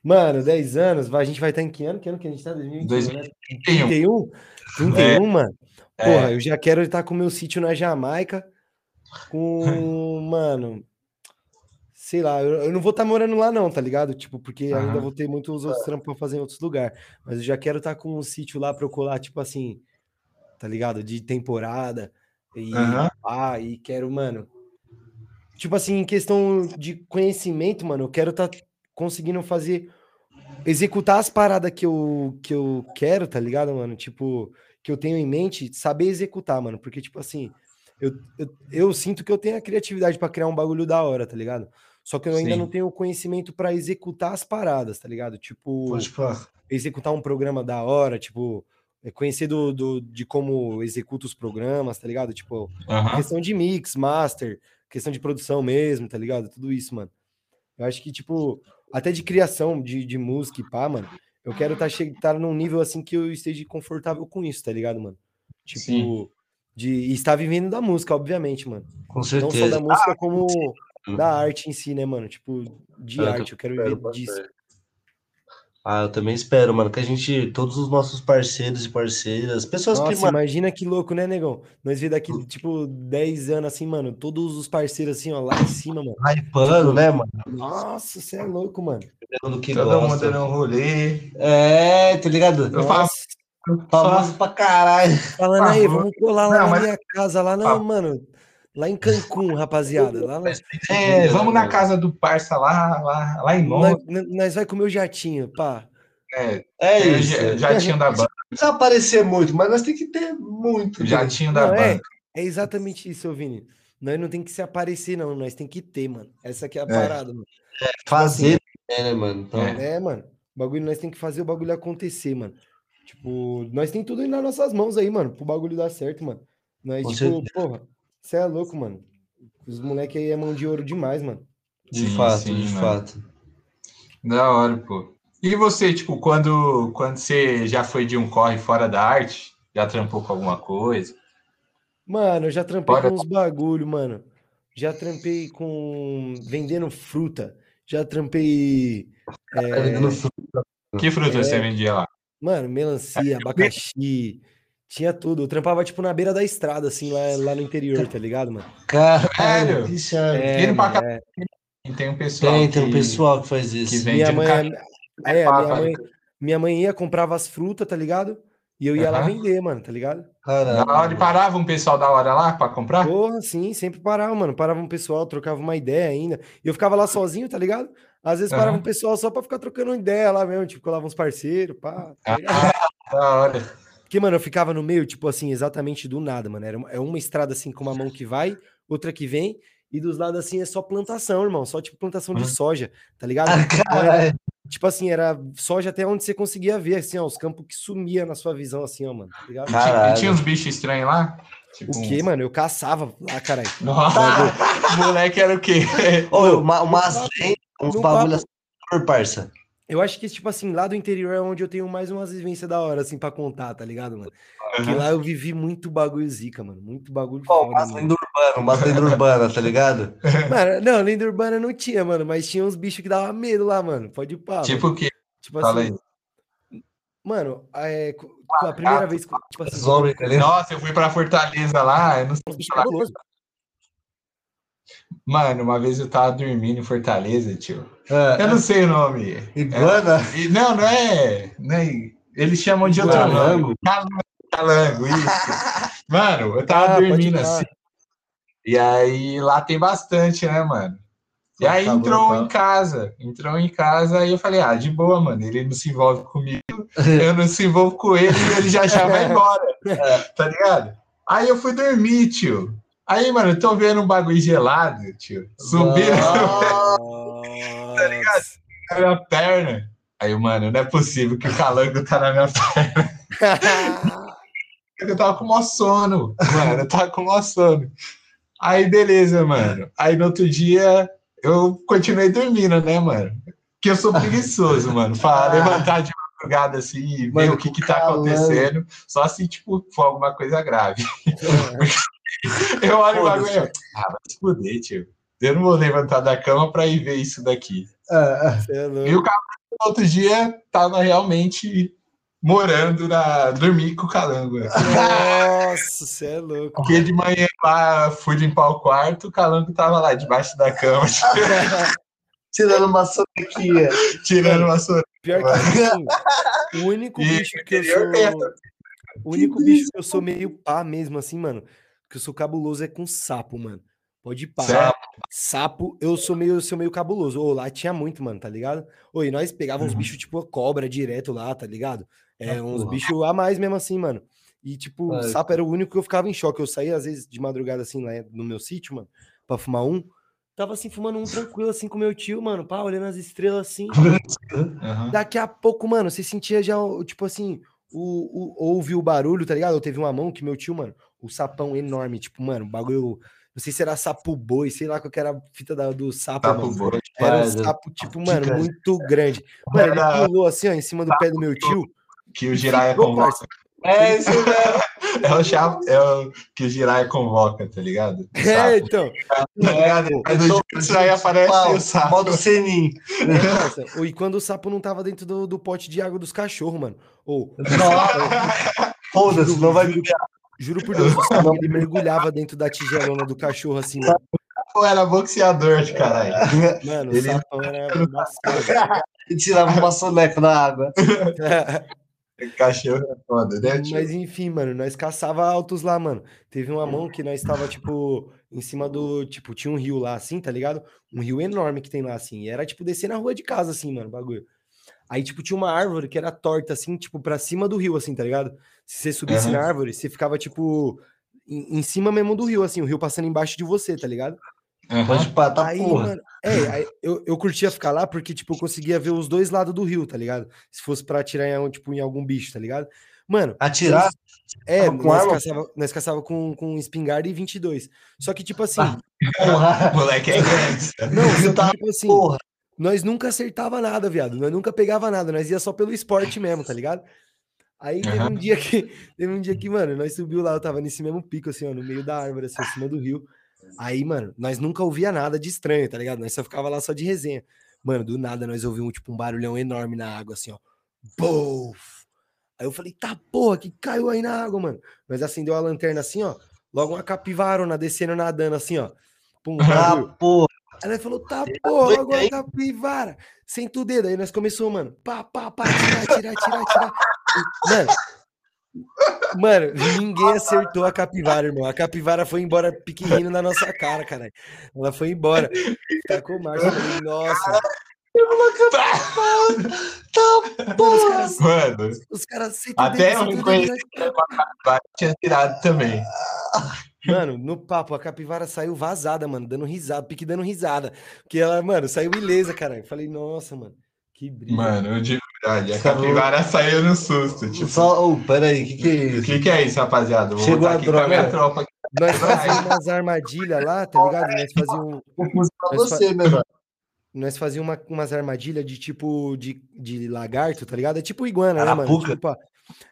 Speaker 3: Mano, 10 anos, a gente vai estar em que ano? Que ano que a gente tá? 2021,
Speaker 1: 2031.
Speaker 3: Né? 31? 31, é. mano. Porra, é. eu já quero estar com o meu sítio na Jamaica, com, mano, sei lá, eu, eu não vou estar morando lá não, tá ligado? Tipo, porque uhum. ainda vou ter muitos outros trampos pra fazer em outros lugares, mas eu já quero estar com um sítio lá pra eu colar, tipo assim, tá ligado? De temporada, e, uhum. ah, e quero, mano, tipo assim, em questão de conhecimento, mano, eu quero estar conseguindo fazer, executar as paradas que eu, que eu quero, tá ligado, mano? Tipo que eu tenho em mente, saber executar, mano. Porque, tipo assim, eu, eu, eu sinto que eu tenho a criatividade para criar um bagulho da hora, tá ligado? Só que eu ainda Sim. não tenho o conhecimento para executar as paradas, tá ligado? Tipo, executar um programa da hora, tipo, é, conhecer do, do, de como executa os programas, tá ligado? Tipo, uhum. questão de mix, master, questão de produção mesmo, tá ligado? Tudo isso, mano. Eu acho que, tipo, até de criação de, de música e pá, mano, eu quero estar tá, tá num nível assim que eu esteja confortável com isso, tá ligado, mano? Tipo, Sim. de estar vivendo da música, obviamente, mano.
Speaker 2: Com certeza.
Speaker 3: Não só da música, ah, como da arte em si, né, mano? Tipo, de eu arte, eu quero viver disso.
Speaker 2: Ah, eu também espero, mano, que a gente, todos os nossos parceiros e parceiras, pessoas
Speaker 3: Nossa,
Speaker 2: que.
Speaker 3: Mano... imagina que louco, né, negão? Nós vê daqui, tipo, 10 anos, assim, mano, todos os parceiros, assim, ó, lá em cima, mano.
Speaker 2: Hypando, tipo, né, mano?
Speaker 3: Nossa, você é louco, mano.
Speaker 2: Que Todo gosta. mundo dando um rolê. É, tá ligado? Eu faço. Famoso pra caralho.
Speaker 3: Falando aí, vamos colar lá Não, na mas... minha casa, lá na, mano. Lá em Cancún, rapaziada. Lá
Speaker 1: É, vamos na casa do parça lá, lá, lá em Londres.
Speaker 3: Nós, nós vai comer o jatinho, pá.
Speaker 1: É, é isso. Jatinho da banda. Não
Speaker 2: precisa aparecer muito, mas nós tem que ter muito.
Speaker 1: Jatinho da não,
Speaker 3: é, banda. É, é exatamente isso, Vini. Nós não tem que se aparecer, não. Nós tem que ter, mano. Essa aqui é a é. parada, mano.
Speaker 2: É, fazer, assim, né, mano?
Speaker 3: Então... É, mano. O bagulho, nós tem que fazer o bagulho acontecer, mano. Tipo, nós tem tudo aí nas nossas mãos aí, mano, pro bagulho dar certo, mano. Nós, Com tipo, certeza. porra, você é louco, mano. Os moleques aí é mão de ouro demais, mano.
Speaker 2: De sim, fato, sim, de mano. fato.
Speaker 1: Da hora, pô. E você, tipo, quando, quando você já foi de um corre fora da arte, já trampou com alguma coisa?
Speaker 3: Mano, eu já trampei fora... com uns bagulho, mano. Já trampei com vendendo fruta. Já trampei. É...
Speaker 1: Vendendo fruta. Que fruta é... você vendia lá?
Speaker 3: Mano, melancia, abacaxi, tinha tudo. Eu trampava, tipo, na beira da estrada, assim, lá, lá no interior, tá ligado, mano?
Speaker 1: Caralho! É,
Speaker 3: é,
Speaker 1: pra cá. É. Tem um pessoal.
Speaker 2: Tem, tem um pessoal que faz isso. Que
Speaker 3: vende minha mãe, é, é minha, mãe, minha mãe ia, comprava as frutas, tá ligado? E eu ia uhum. lá vender, mano, tá ligado?
Speaker 1: Caralho. Na hora parava um pessoal da hora lá pra comprar?
Speaker 3: Porra, sim, sempre parava, mano. Parava um pessoal, trocava uma ideia ainda. E eu ficava lá sozinho, tá ligado? Às vezes parava um pessoal só pra ficar trocando ideia lá mesmo, tipo, colava uns parceiros, pá. Tá
Speaker 1: ah, da hora.
Speaker 3: Porque, mano, eu ficava no meio, tipo assim, exatamente do nada, mano. Era é uma estrada assim com uma mão que vai, outra que vem, e dos lados assim é só plantação, irmão. Só tipo plantação de soja, tá ligado? Ah, tipo assim, era soja até onde você conseguia ver, assim, ó, os campos que sumia na sua visão, assim, ó, mano. Tá ligado?
Speaker 1: Tinha, tinha uns bichos estranhos lá?
Speaker 3: Tipo o que, mano? Eu caçava lá, caralho.
Speaker 1: Nossa, moleque era o quê?
Speaker 2: Ô, uma, umas uns bagulho assim, parça.
Speaker 3: Eu acho que, tipo assim, lá do interior é onde eu tenho mais umas vivências da hora, assim, pra contar, tá ligado, mano? Porque lá eu vivi muito bagulho zica, mano. Muito bagulho
Speaker 2: Pô, foda, umas lenda urbana, umas lenda urbana, tá ligado?
Speaker 3: Mano, não, lenda urbana não tinha, mano, mas tinha uns bichos que dava medo lá, mano. Pode ir pá.
Speaker 1: Tipo o quê?
Speaker 3: Tipo Fala assim. Aí. Mano, é, a primeira vez. Tipo assim,
Speaker 1: Nossa, eu fui pra Fortaleza lá, eu não sei. Mano, uma vez eu tava dormindo em Fortaleza, tio. É, eu não sei o nome.
Speaker 2: Iguana?
Speaker 1: É, não, não é, não é. Eles chamam de outro nome. Calango, isso. Mano, eu tava ah, dormindo assim. E aí lá tem bastante, né, mano? E aí tá entrou bom, tá. em casa, entrou em casa, aí eu falei, ah, de boa, mano, ele não se envolve comigo, eu não se envolvo com ele e ele já já vai embora, tá ligado? Aí eu fui dormir, tio. Aí, mano, eu tô vendo um bagulho gelado, tio, subindo, tá ligado? Na minha perna. Aí, mano, não é possível que o calango tá na minha perna. eu tava com maior sono, mano, eu tava com maior sono. Aí, beleza, mano. Aí, no outro dia, eu continuei dormindo, né, mano? Porque eu sou preguiçoso, mano. Pra ah. levantar de madrugada assim e ver o que que tá acontecendo. Só se, tipo, for alguma coisa grave. eu olho o bagulho. Ah, vai se fuder, tio. Eu não vou levantar da cama pra ir ver isso daqui.
Speaker 2: É, é.
Speaker 1: e o cara, no outro dia, tava realmente morando na. dormir com o calango.
Speaker 3: Nossa, você é louco.
Speaker 1: Porque de manhã lá fui limpar o quarto, o calango tava lá debaixo da cama.
Speaker 2: Tirando uma sonequinha.
Speaker 1: Tirando uma sonequinha.
Speaker 3: Pior que assim, o único e bicho que eu sou. O único bicho que eu sou meio pá mesmo, assim, mano, que eu sou cabuloso é com sapo, mano. Pode parar. Sapo. sapo, eu sou meio, sou meio cabuloso. Ô, lá tinha muito, mano, tá ligado? Oi, nós pegávamos uns uhum. bichos tipo cobra direto lá, tá ligado? É, ah, uns bichos a mais mesmo assim, mano. E, tipo, o sapo era o único que eu ficava em choque. Eu saía, às vezes, de madrugada, assim, lá no meu sítio, mano, pra fumar um. Tava, assim, fumando um tranquilo, assim, com meu tio, mano, pá, olhando as estrelas, assim. Uhum. Daqui a pouco, mano, você sentia já, tipo assim, o, o, ouve o barulho, tá ligado? Eu teve uma mão que meu tio, mano, o sapão enorme, tipo, mano, bagulho. Não sei se era sapo boi, sei lá qual que era a fita da, do sapo. sapo. Boi, era um sapo, tipo, mano, muito grande. Mano, ele pulou assim, ó, em cima do pé do meu tio
Speaker 1: que o Jiraiya convoca.
Speaker 2: É isso mesmo.
Speaker 1: é o chave, é o que o Jiraiya convoca, tá ligado?
Speaker 3: É, então. Tá ligado?
Speaker 1: É, do Jutsu aí aparece o sapo.
Speaker 2: Modo Senin.
Speaker 3: É, e quando o sapo não tava dentro do, do pote de água dos cachorros, mano. Ou.
Speaker 2: Foda-se, não vai
Speaker 3: juro, juro por Deus, ele mergulhava dentro da tigelona do cachorro assim, mano.
Speaker 1: O era boxeador de caralho.
Speaker 3: Mano, ele... o sapão era.
Speaker 2: Tirava uma soneca na água.
Speaker 1: Cachorro é foda, né?
Speaker 3: Mas enfim, mano, nós caçava altos lá, mano. Teve uma mão que nós estava, tipo, em cima do. Tipo, tinha um rio lá assim, tá ligado? Um rio enorme que tem lá, assim. E era, tipo, descer na rua de casa, assim, mano, bagulho. Aí, tipo, tinha uma árvore que era torta, assim, tipo, pra cima do rio, assim, tá ligado? Se você subisse uhum. na árvore, você ficava, tipo, em, em cima mesmo do rio, assim, o rio passando embaixo de você, tá ligado?
Speaker 2: Uhum. Pode patar,
Speaker 3: aí, porra. Mano, é, aí eu, eu curtia ficar lá porque, tipo, eu conseguia ver os dois lados do rio, tá ligado? Se fosse pra atirar em, tipo, em algum bicho, tá ligado? Mano.
Speaker 2: Atirar?
Speaker 3: Nós, é, com nós, caçava, nós caçava com, com espingarda e 22. Só que, tipo assim.
Speaker 1: Ah, moleque é grande.
Speaker 3: Não, só que, tipo assim. Porra. Nós nunca acertava nada, viado. Nós nunca pegava nada. Nós ia só pelo esporte mesmo, tá ligado? Aí teve um dia que, teve um dia que, mano, nós subiu lá, eu tava nesse mesmo pico, assim, ó, no meio da árvore, assim, acima do rio. Aí, mano, nós nunca ouvia nada de estranho, tá ligado? Nós só ficava lá só de resenha. Mano, do nada nós ouvimos, tipo, um barulhão enorme na água, assim, ó. Bof! Aí eu falei, tá porra, que caiu aí na água, mano. Nós acendeu a lanterna assim, ó. Logo uma capivarona descendo, nadando, assim, ó.
Speaker 2: Pum, ah, porra.
Speaker 3: Aí nós falou, tá porra, agora capivara. Senta o dedo. Aí nós começamos, mano. Pá, pá, pá, tirar, tirar, tirar, tirar. Mano, Mano, ninguém acertou a capivara, irmão. A capivara foi embora pequenino na nossa cara, cara. Ela foi embora. Tacou marcha. Falei, nossa.
Speaker 1: Tá, os caras, Mano,
Speaker 3: os caras
Speaker 1: até eu reconheci que a capivara tinha tirado também.
Speaker 3: Mano, no papo, a capivara saiu vazada, mano, dando risada, pique dando risada. Porque ela, mano, saiu ilesa, cara. Eu falei, nossa, mano, que brilho.
Speaker 1: Mano, de verdade, a capivara saiu no susto. Tipo...
Speaker 2: Só, oh, peraí, o que, que é isso?
Speaker 1: O que, que é isso, rapaziada?
Speaker 2: Vou Chegou a droga. minha
Speaker 3: tropa aqui. Nós fazíamos umas armadilhas lá, tá ligado? Nós fazíamos.
Speaker 2: Pra você, fa... meu
Speaker 3: Nós fazíamos uma, umas armadilhas de tipo de, de lagarto, tá ligado? É tipo iguana, né, mano? Tipo,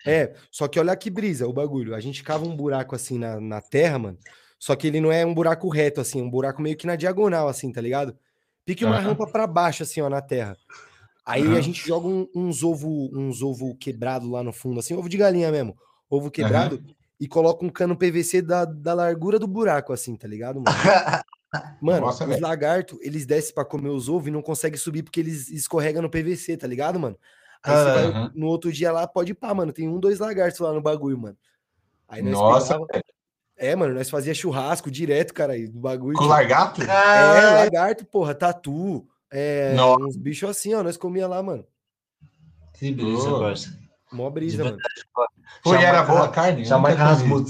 Speaker 3: é, só que olha que brisa o bagulho. A gente cava um buraco assim na, na terra, mano. Só que ele não é um buraco reto, assim, um buraco meio que na diagonal, assim, tá ligado? Pique uma uhum. rampa para baixo, assim, ó, na terra. Aí uhum. a gente joga um, uns ovo, uns ovo quebrado lá no fundo, assim, ovo de galinha mesmo, ovo quebrado, uhum. e coloca um cano PVC da, da largura do buraco, assim, tá ligado, mano? Mano, Nossa, os lagartos, eles descem para comer os ovos e não conseguem subir porque eles escorregam no PVC, tá ligado, mano? Aí você vai no outro dia lá, pode ir pá, mano. Tem um, dois lagartos lá no bagulho, mano.
Speaker 1: Aí nós Nossa, pegava...
Speaker 3: É, mano, nós fazia churrasco direto, cara, aí, do bagulho.
Speaker 1: Com tipo... lagarto?
Speaker 3: É, lagarto, porra, tatu. É, Nossa. uns bichos assim, ó, nós comia lá, mano.
Speaker 2: Que brisa, parça.
Speaker 3: Mó brisa, mano.
Speaker 1: Pô, e era boa a carne?
Speaker 2: Jamais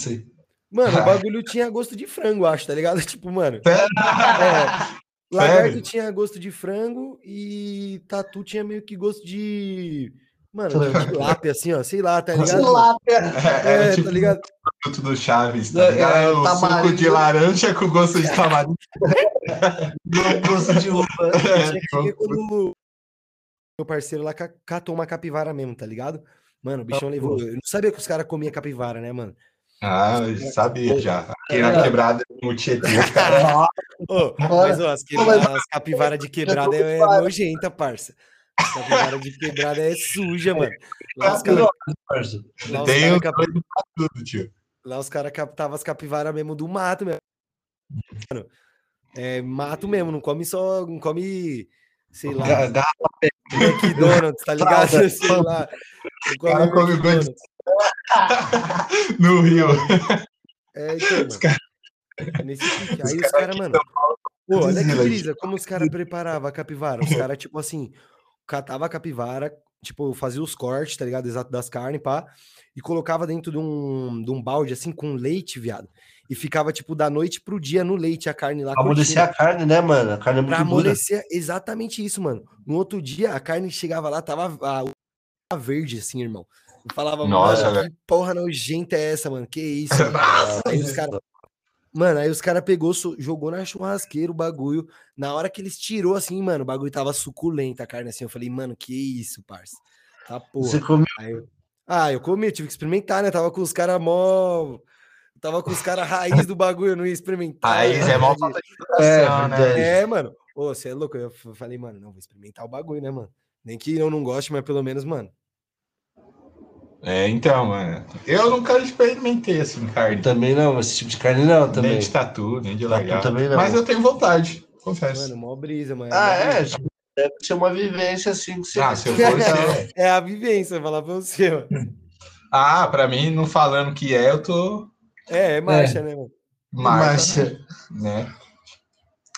Speaker 2: aí.
Speaker 3: Mano, o bagulho tinha gosto de frango, acho, tá ligado? Tipo, mano. É, lagarto tinha gosto de frango e tatu tinha meio que gosto de. Mano, de lápia, assim, ó, sei lá, tá ligado?
Speaker 2: Lápia.
Speaker 3: É, é, tipo, tá ligado?
Speaker 1: Produto do Chaves, tá ligado? É, o suco de laranja com gosto de tamarindo.
Speaker 2: gosto de uva.
Speaker 3: É, quando meu parceiro lá catou uma capivara mesmo, tá ligado? Mano, o bichão levou. Eu não sabia que os caras comiam capivara, né, mano?
Speaker 1: Ah, eu sabia já. Aqui na quebrada no Tietê, cara.
Speaker 3: oh, mas ó, as, as capivaras de quebrada é, é nojenta, parça. Capivara de quebrada é suja, mano. Lá os
Speaker 1: caras.
Speaker 3: Lá os caras captavam as capivaras mesmo do mato mesmo. Mano, é mato mesmo, não come só. Não come. Sei lá. McDonald's, tá ligado? sei lá.
Speaker 1: Não come, come no Rio.
Speaker 3: É, então, mano. Cara... Nesse pique. Aí os caras, mano. Pô, olha que brisa, como os caras preparavam a capivara. Os caras, tipo assim, catava a capivara, tipo, fazia os cortes, tá ligado? Exato das carnes, pá, e colocava dentro de um, de um balde, assim, com leite, viado. E ficava, tipo, da noite pro dia no leite a carne lá.
Speaker 2: Pra amolecer a carne, né, mano? A carne é muito
Speaker 3: Pra amolecer, exatamente isso, mano. No outro dia, a carne chegava lá, tava a, a verde, assim, irmão. Eu falava, Nossa, mano, que porra nojenta é essa, mano? Que isso? Aí os caras Mano, aí os caras pegou, jogou na churrasqueira o bagulho. Na hora que eles tirou assim, mano, o bagulho tava suculento a carne assim. Eu falei, mano, que isso, parça. Tá porra. Você comeu? Eu... Ah, eu comi, eu tive que experimentar, né? Tava com os caras mó. Tava com os caras raiz do bagulho, eu não ia experimentar.
Speaker 1: Raiz né? é mó falta de
Speaker 3: é, né? É, mano. Ô, você é louco? Eu falei, mano, não, vou experimentar o bagulho, né, mano? Nem que eu não goste, mas pelo menos, mano,
Speaker 1: é, então, mano. Eu nunca experimentei assim carne.
Speaker 2: Também não, esse tipo de carne não, também.
Speaker 1: Nem de tatu, nem de largar. Também não. Mas eu tenho vontade, confesso.
Speaker 3: Mano, mó brisa, mano.
Speaker 2: Ah, é? Deve ser uma vivência assim que
Speaker 1: você. Ah, se eu for
Speaker 3: É a vivência, falar pra você, mano.
Speaker 1: Ah, pra mim, não falando que é, eu tô.
Speaker 3: É, é marcha, é. né, mano?
Speaker 1: Marcha. marcha. Né?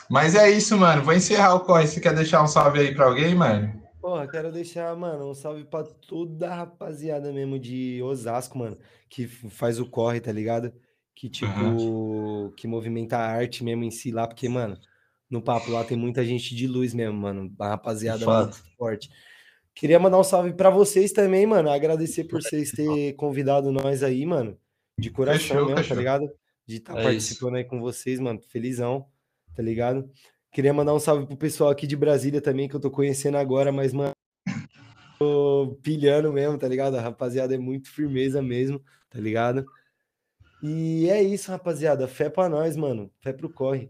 Speaker 1: Mas é isso, mano. Vou encerrar o corre. Você quer deixar um salve aí pra alguém, mano?
Speaker 3: Porra, quero deixar, mano, um salve pra toda a rapaziada mesmo de Osasco, mano, que faz o corre, tá ligado? Que, tipo, uhum. que movimenta a arte mesmo em si lá, porque, mano, no papo lá tem muita gente de luz mesmo, mano, a rapaziada muito forte. Queria mandar um salve para vocês também, mano, agradecer por vocês terem convidado nós aí, mano, de coração fechou, mesmo, tá fechou. tá ligado? De estar tá é participando isso. aí com vocês, mano, felizão, tá ligado? Queria mandar um salve pro pessoal aqui de Brasília também, que eu tô conhecendo agora, mas, mano, tô pilhando mesmo, tá ligado? A rapaziada é muito firmeza mesmo, tá ligado? E é isso, rapaziada. Fé pra nós, mano. Fé pro corre.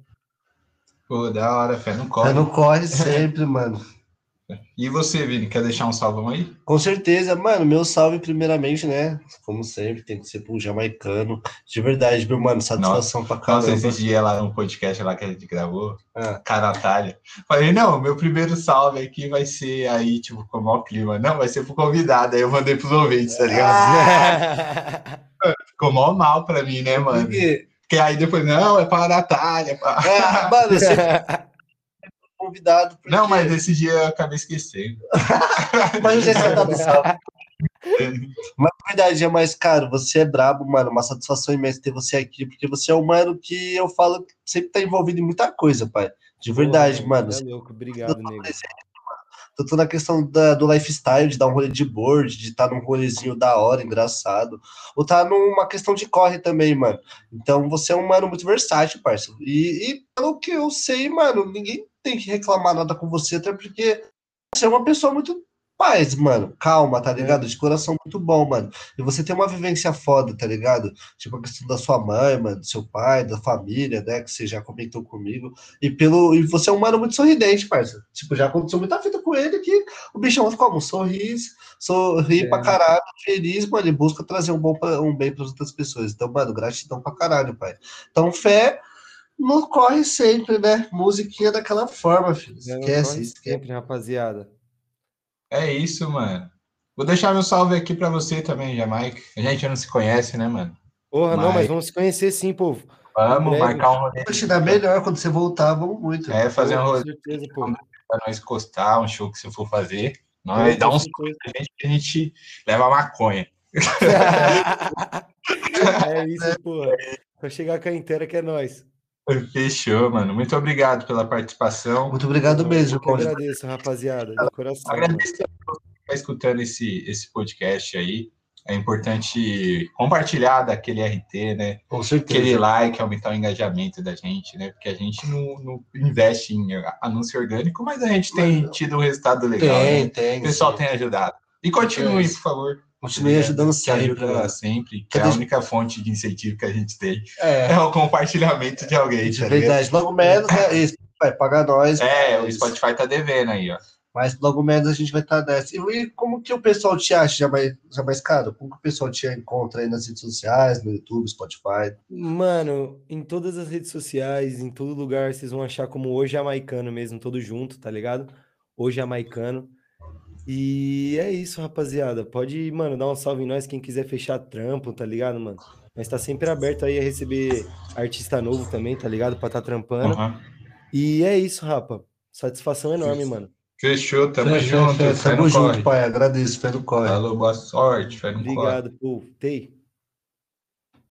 Speaker 1: Pô, da hora, fé no corre. Fé
Speaker 2: no corre sempre, mano.
Speaker 1: E você, Vini, quer deixar um salve aí?
Speaker 2: Com certeza, mano. Meu salve, primeiramente, né? Como sempre, tem que ser pro jamaicano. De verdade, meu mano, satisfação
Speaker 1: nossa,
Speaker 2: pra caramba.
Speaker 1: Nossa, esse dia lá no podcast lá que a gente gravou, ah. com a Natália. Falei, não, meu primeiro salve aqui vai ser aí, tipo, com o maior clima. Não, vai ser pro convidado. Aí eu mandei pros ouvintes, tá ligado? Ah. Ficou mó mal pra mim, né, mano? Porque aí depois, não, é pra Natália. Pra... Ah, mano, você
Speaker 2: convidado.
Speaker 1: Porque... Não, mas esse dia eu acabei esquecendo.
Speaker 2: mas já tá salve. Mas na verdade é mais caro, você é brabo, mano. Uma satisfação imensa ter você aqui, porque você é um mano que eu falo que sempre tá envolvido em muita coisa, pai. De verdade, Pô, mano. É
Speaker 3: louco, obrigado, nego.
Speaker 2: Tanto na questão da, do lifestyle, de dar um rolê de board, de estar tá num rolezinho da hora, engraçado. Ou tá numa questão de corre também, mano. Então você é um mano muito versátil, parceiro. E, e pelo que eu sei, mano, ninguém tem que reclamar nada com você, até porque você é uma pessoa muito paz, mano, calma, tá ligado? De coração muito bom, mano. E você tem uma vivência foda, tá ligado? Tipo a questão da sua mãe, mano, do seu pai, da família, né? Que você já comentou comigo. E pelo e você é um mano muito sorridente, parça. Tipo, já aconteceu muita vida com ele que o bichão ficou um sorriso, sorri é. pra caralho, feliz, mano, e busca trazer um, bom pra, um bem para outras pessoas. Então, mano, gratidão pra caralho, pai. Então, fé não corre sempre, né? Musiquinha daquela forma, filho. Esquece isso.
Speaker 3: Sempre, rapaziada.
Speaker 1: É isso, mano. Vou deixar meu salve aqui para você também, Jamaica. A gente não se conhece, né, mano?
Speaker 3: Porra, mas... não, mas vamos se conhecer sim, povo.
Speaker 1: Vamos marcar um rolê.
Speaker 2: Te dar melhor quando você voltar, vamos muito.
Speaker 1: É, fazer um rolê. certeza, pô. Pra nós encostar, um show que você for fazer. Nós dá uns a gente que a gente leva maconha.
Speaker 3: é isso, porra. Pra chegar com a inteira que é nós.
Speaker 1: Fechou, mano. Muito obrigado pela participação.
Speaker 2: Muito obrigado mesmo.
Speaker 3: Eu agradeço, rapaziada, de coração. Agradeço
Speaker 1: que tá escutando esse, esse podcast aí. É importante compartilhar daquele RT, né?
Speaker 2: Com certeza.
Speaker 1: Aquele like, aumentar o engajamento da gente, né? Porque a gente não, não investe em anúncio orgânico, mas a gente tem tido um resultado legal. Tem, né? tem. O pessoal sim. tem ajudado. E continue, por favor.
Speaker 2: Continue ajudando sempre.
Speaker 1: Que ajuda sempre, que é a única fonte de incentivo que a gente tem. É, é o compartilhamento de alguém.
Speaker 2: Tá verdade. Logo menos, né? Vai pagar nós.
Speaker 1: É, o Spotify tá devendo aí, ó.
Speaker 2: Mas logo menos a gente vai estar tá nessa. E como que o pessoal te acha, já mais, já mais caro? Como que o pessoal te encontra aí nas redes sociais, no YouTube, Spotify?
Speaker 3: Mano, em todas as redes sociais, em todo lugar, vocês vão achar como Hoje é Maicano mesmo, todo junto, tá ligado? Hoje é Maicano. E é isso, rapaziada. Pode, mano, dar um salve em nós, quem quiser fechar trampo, tá ligado, mano? Mas tá sempre aberto aí a receber artista novo também, tá ligado? Pra tá trampando. Uhum. E é isso, rapa. Satisfação enorme, mano.
Speaker 1: Fechou, tamo Fechou, junto.
Speaker 2: Tamo junto, corre. pai. Agradeço, fé no corre.
Speaker 1: Falou, boa sorte, fé no
Speaker 3: Obrigado, corre. Pô. Tei.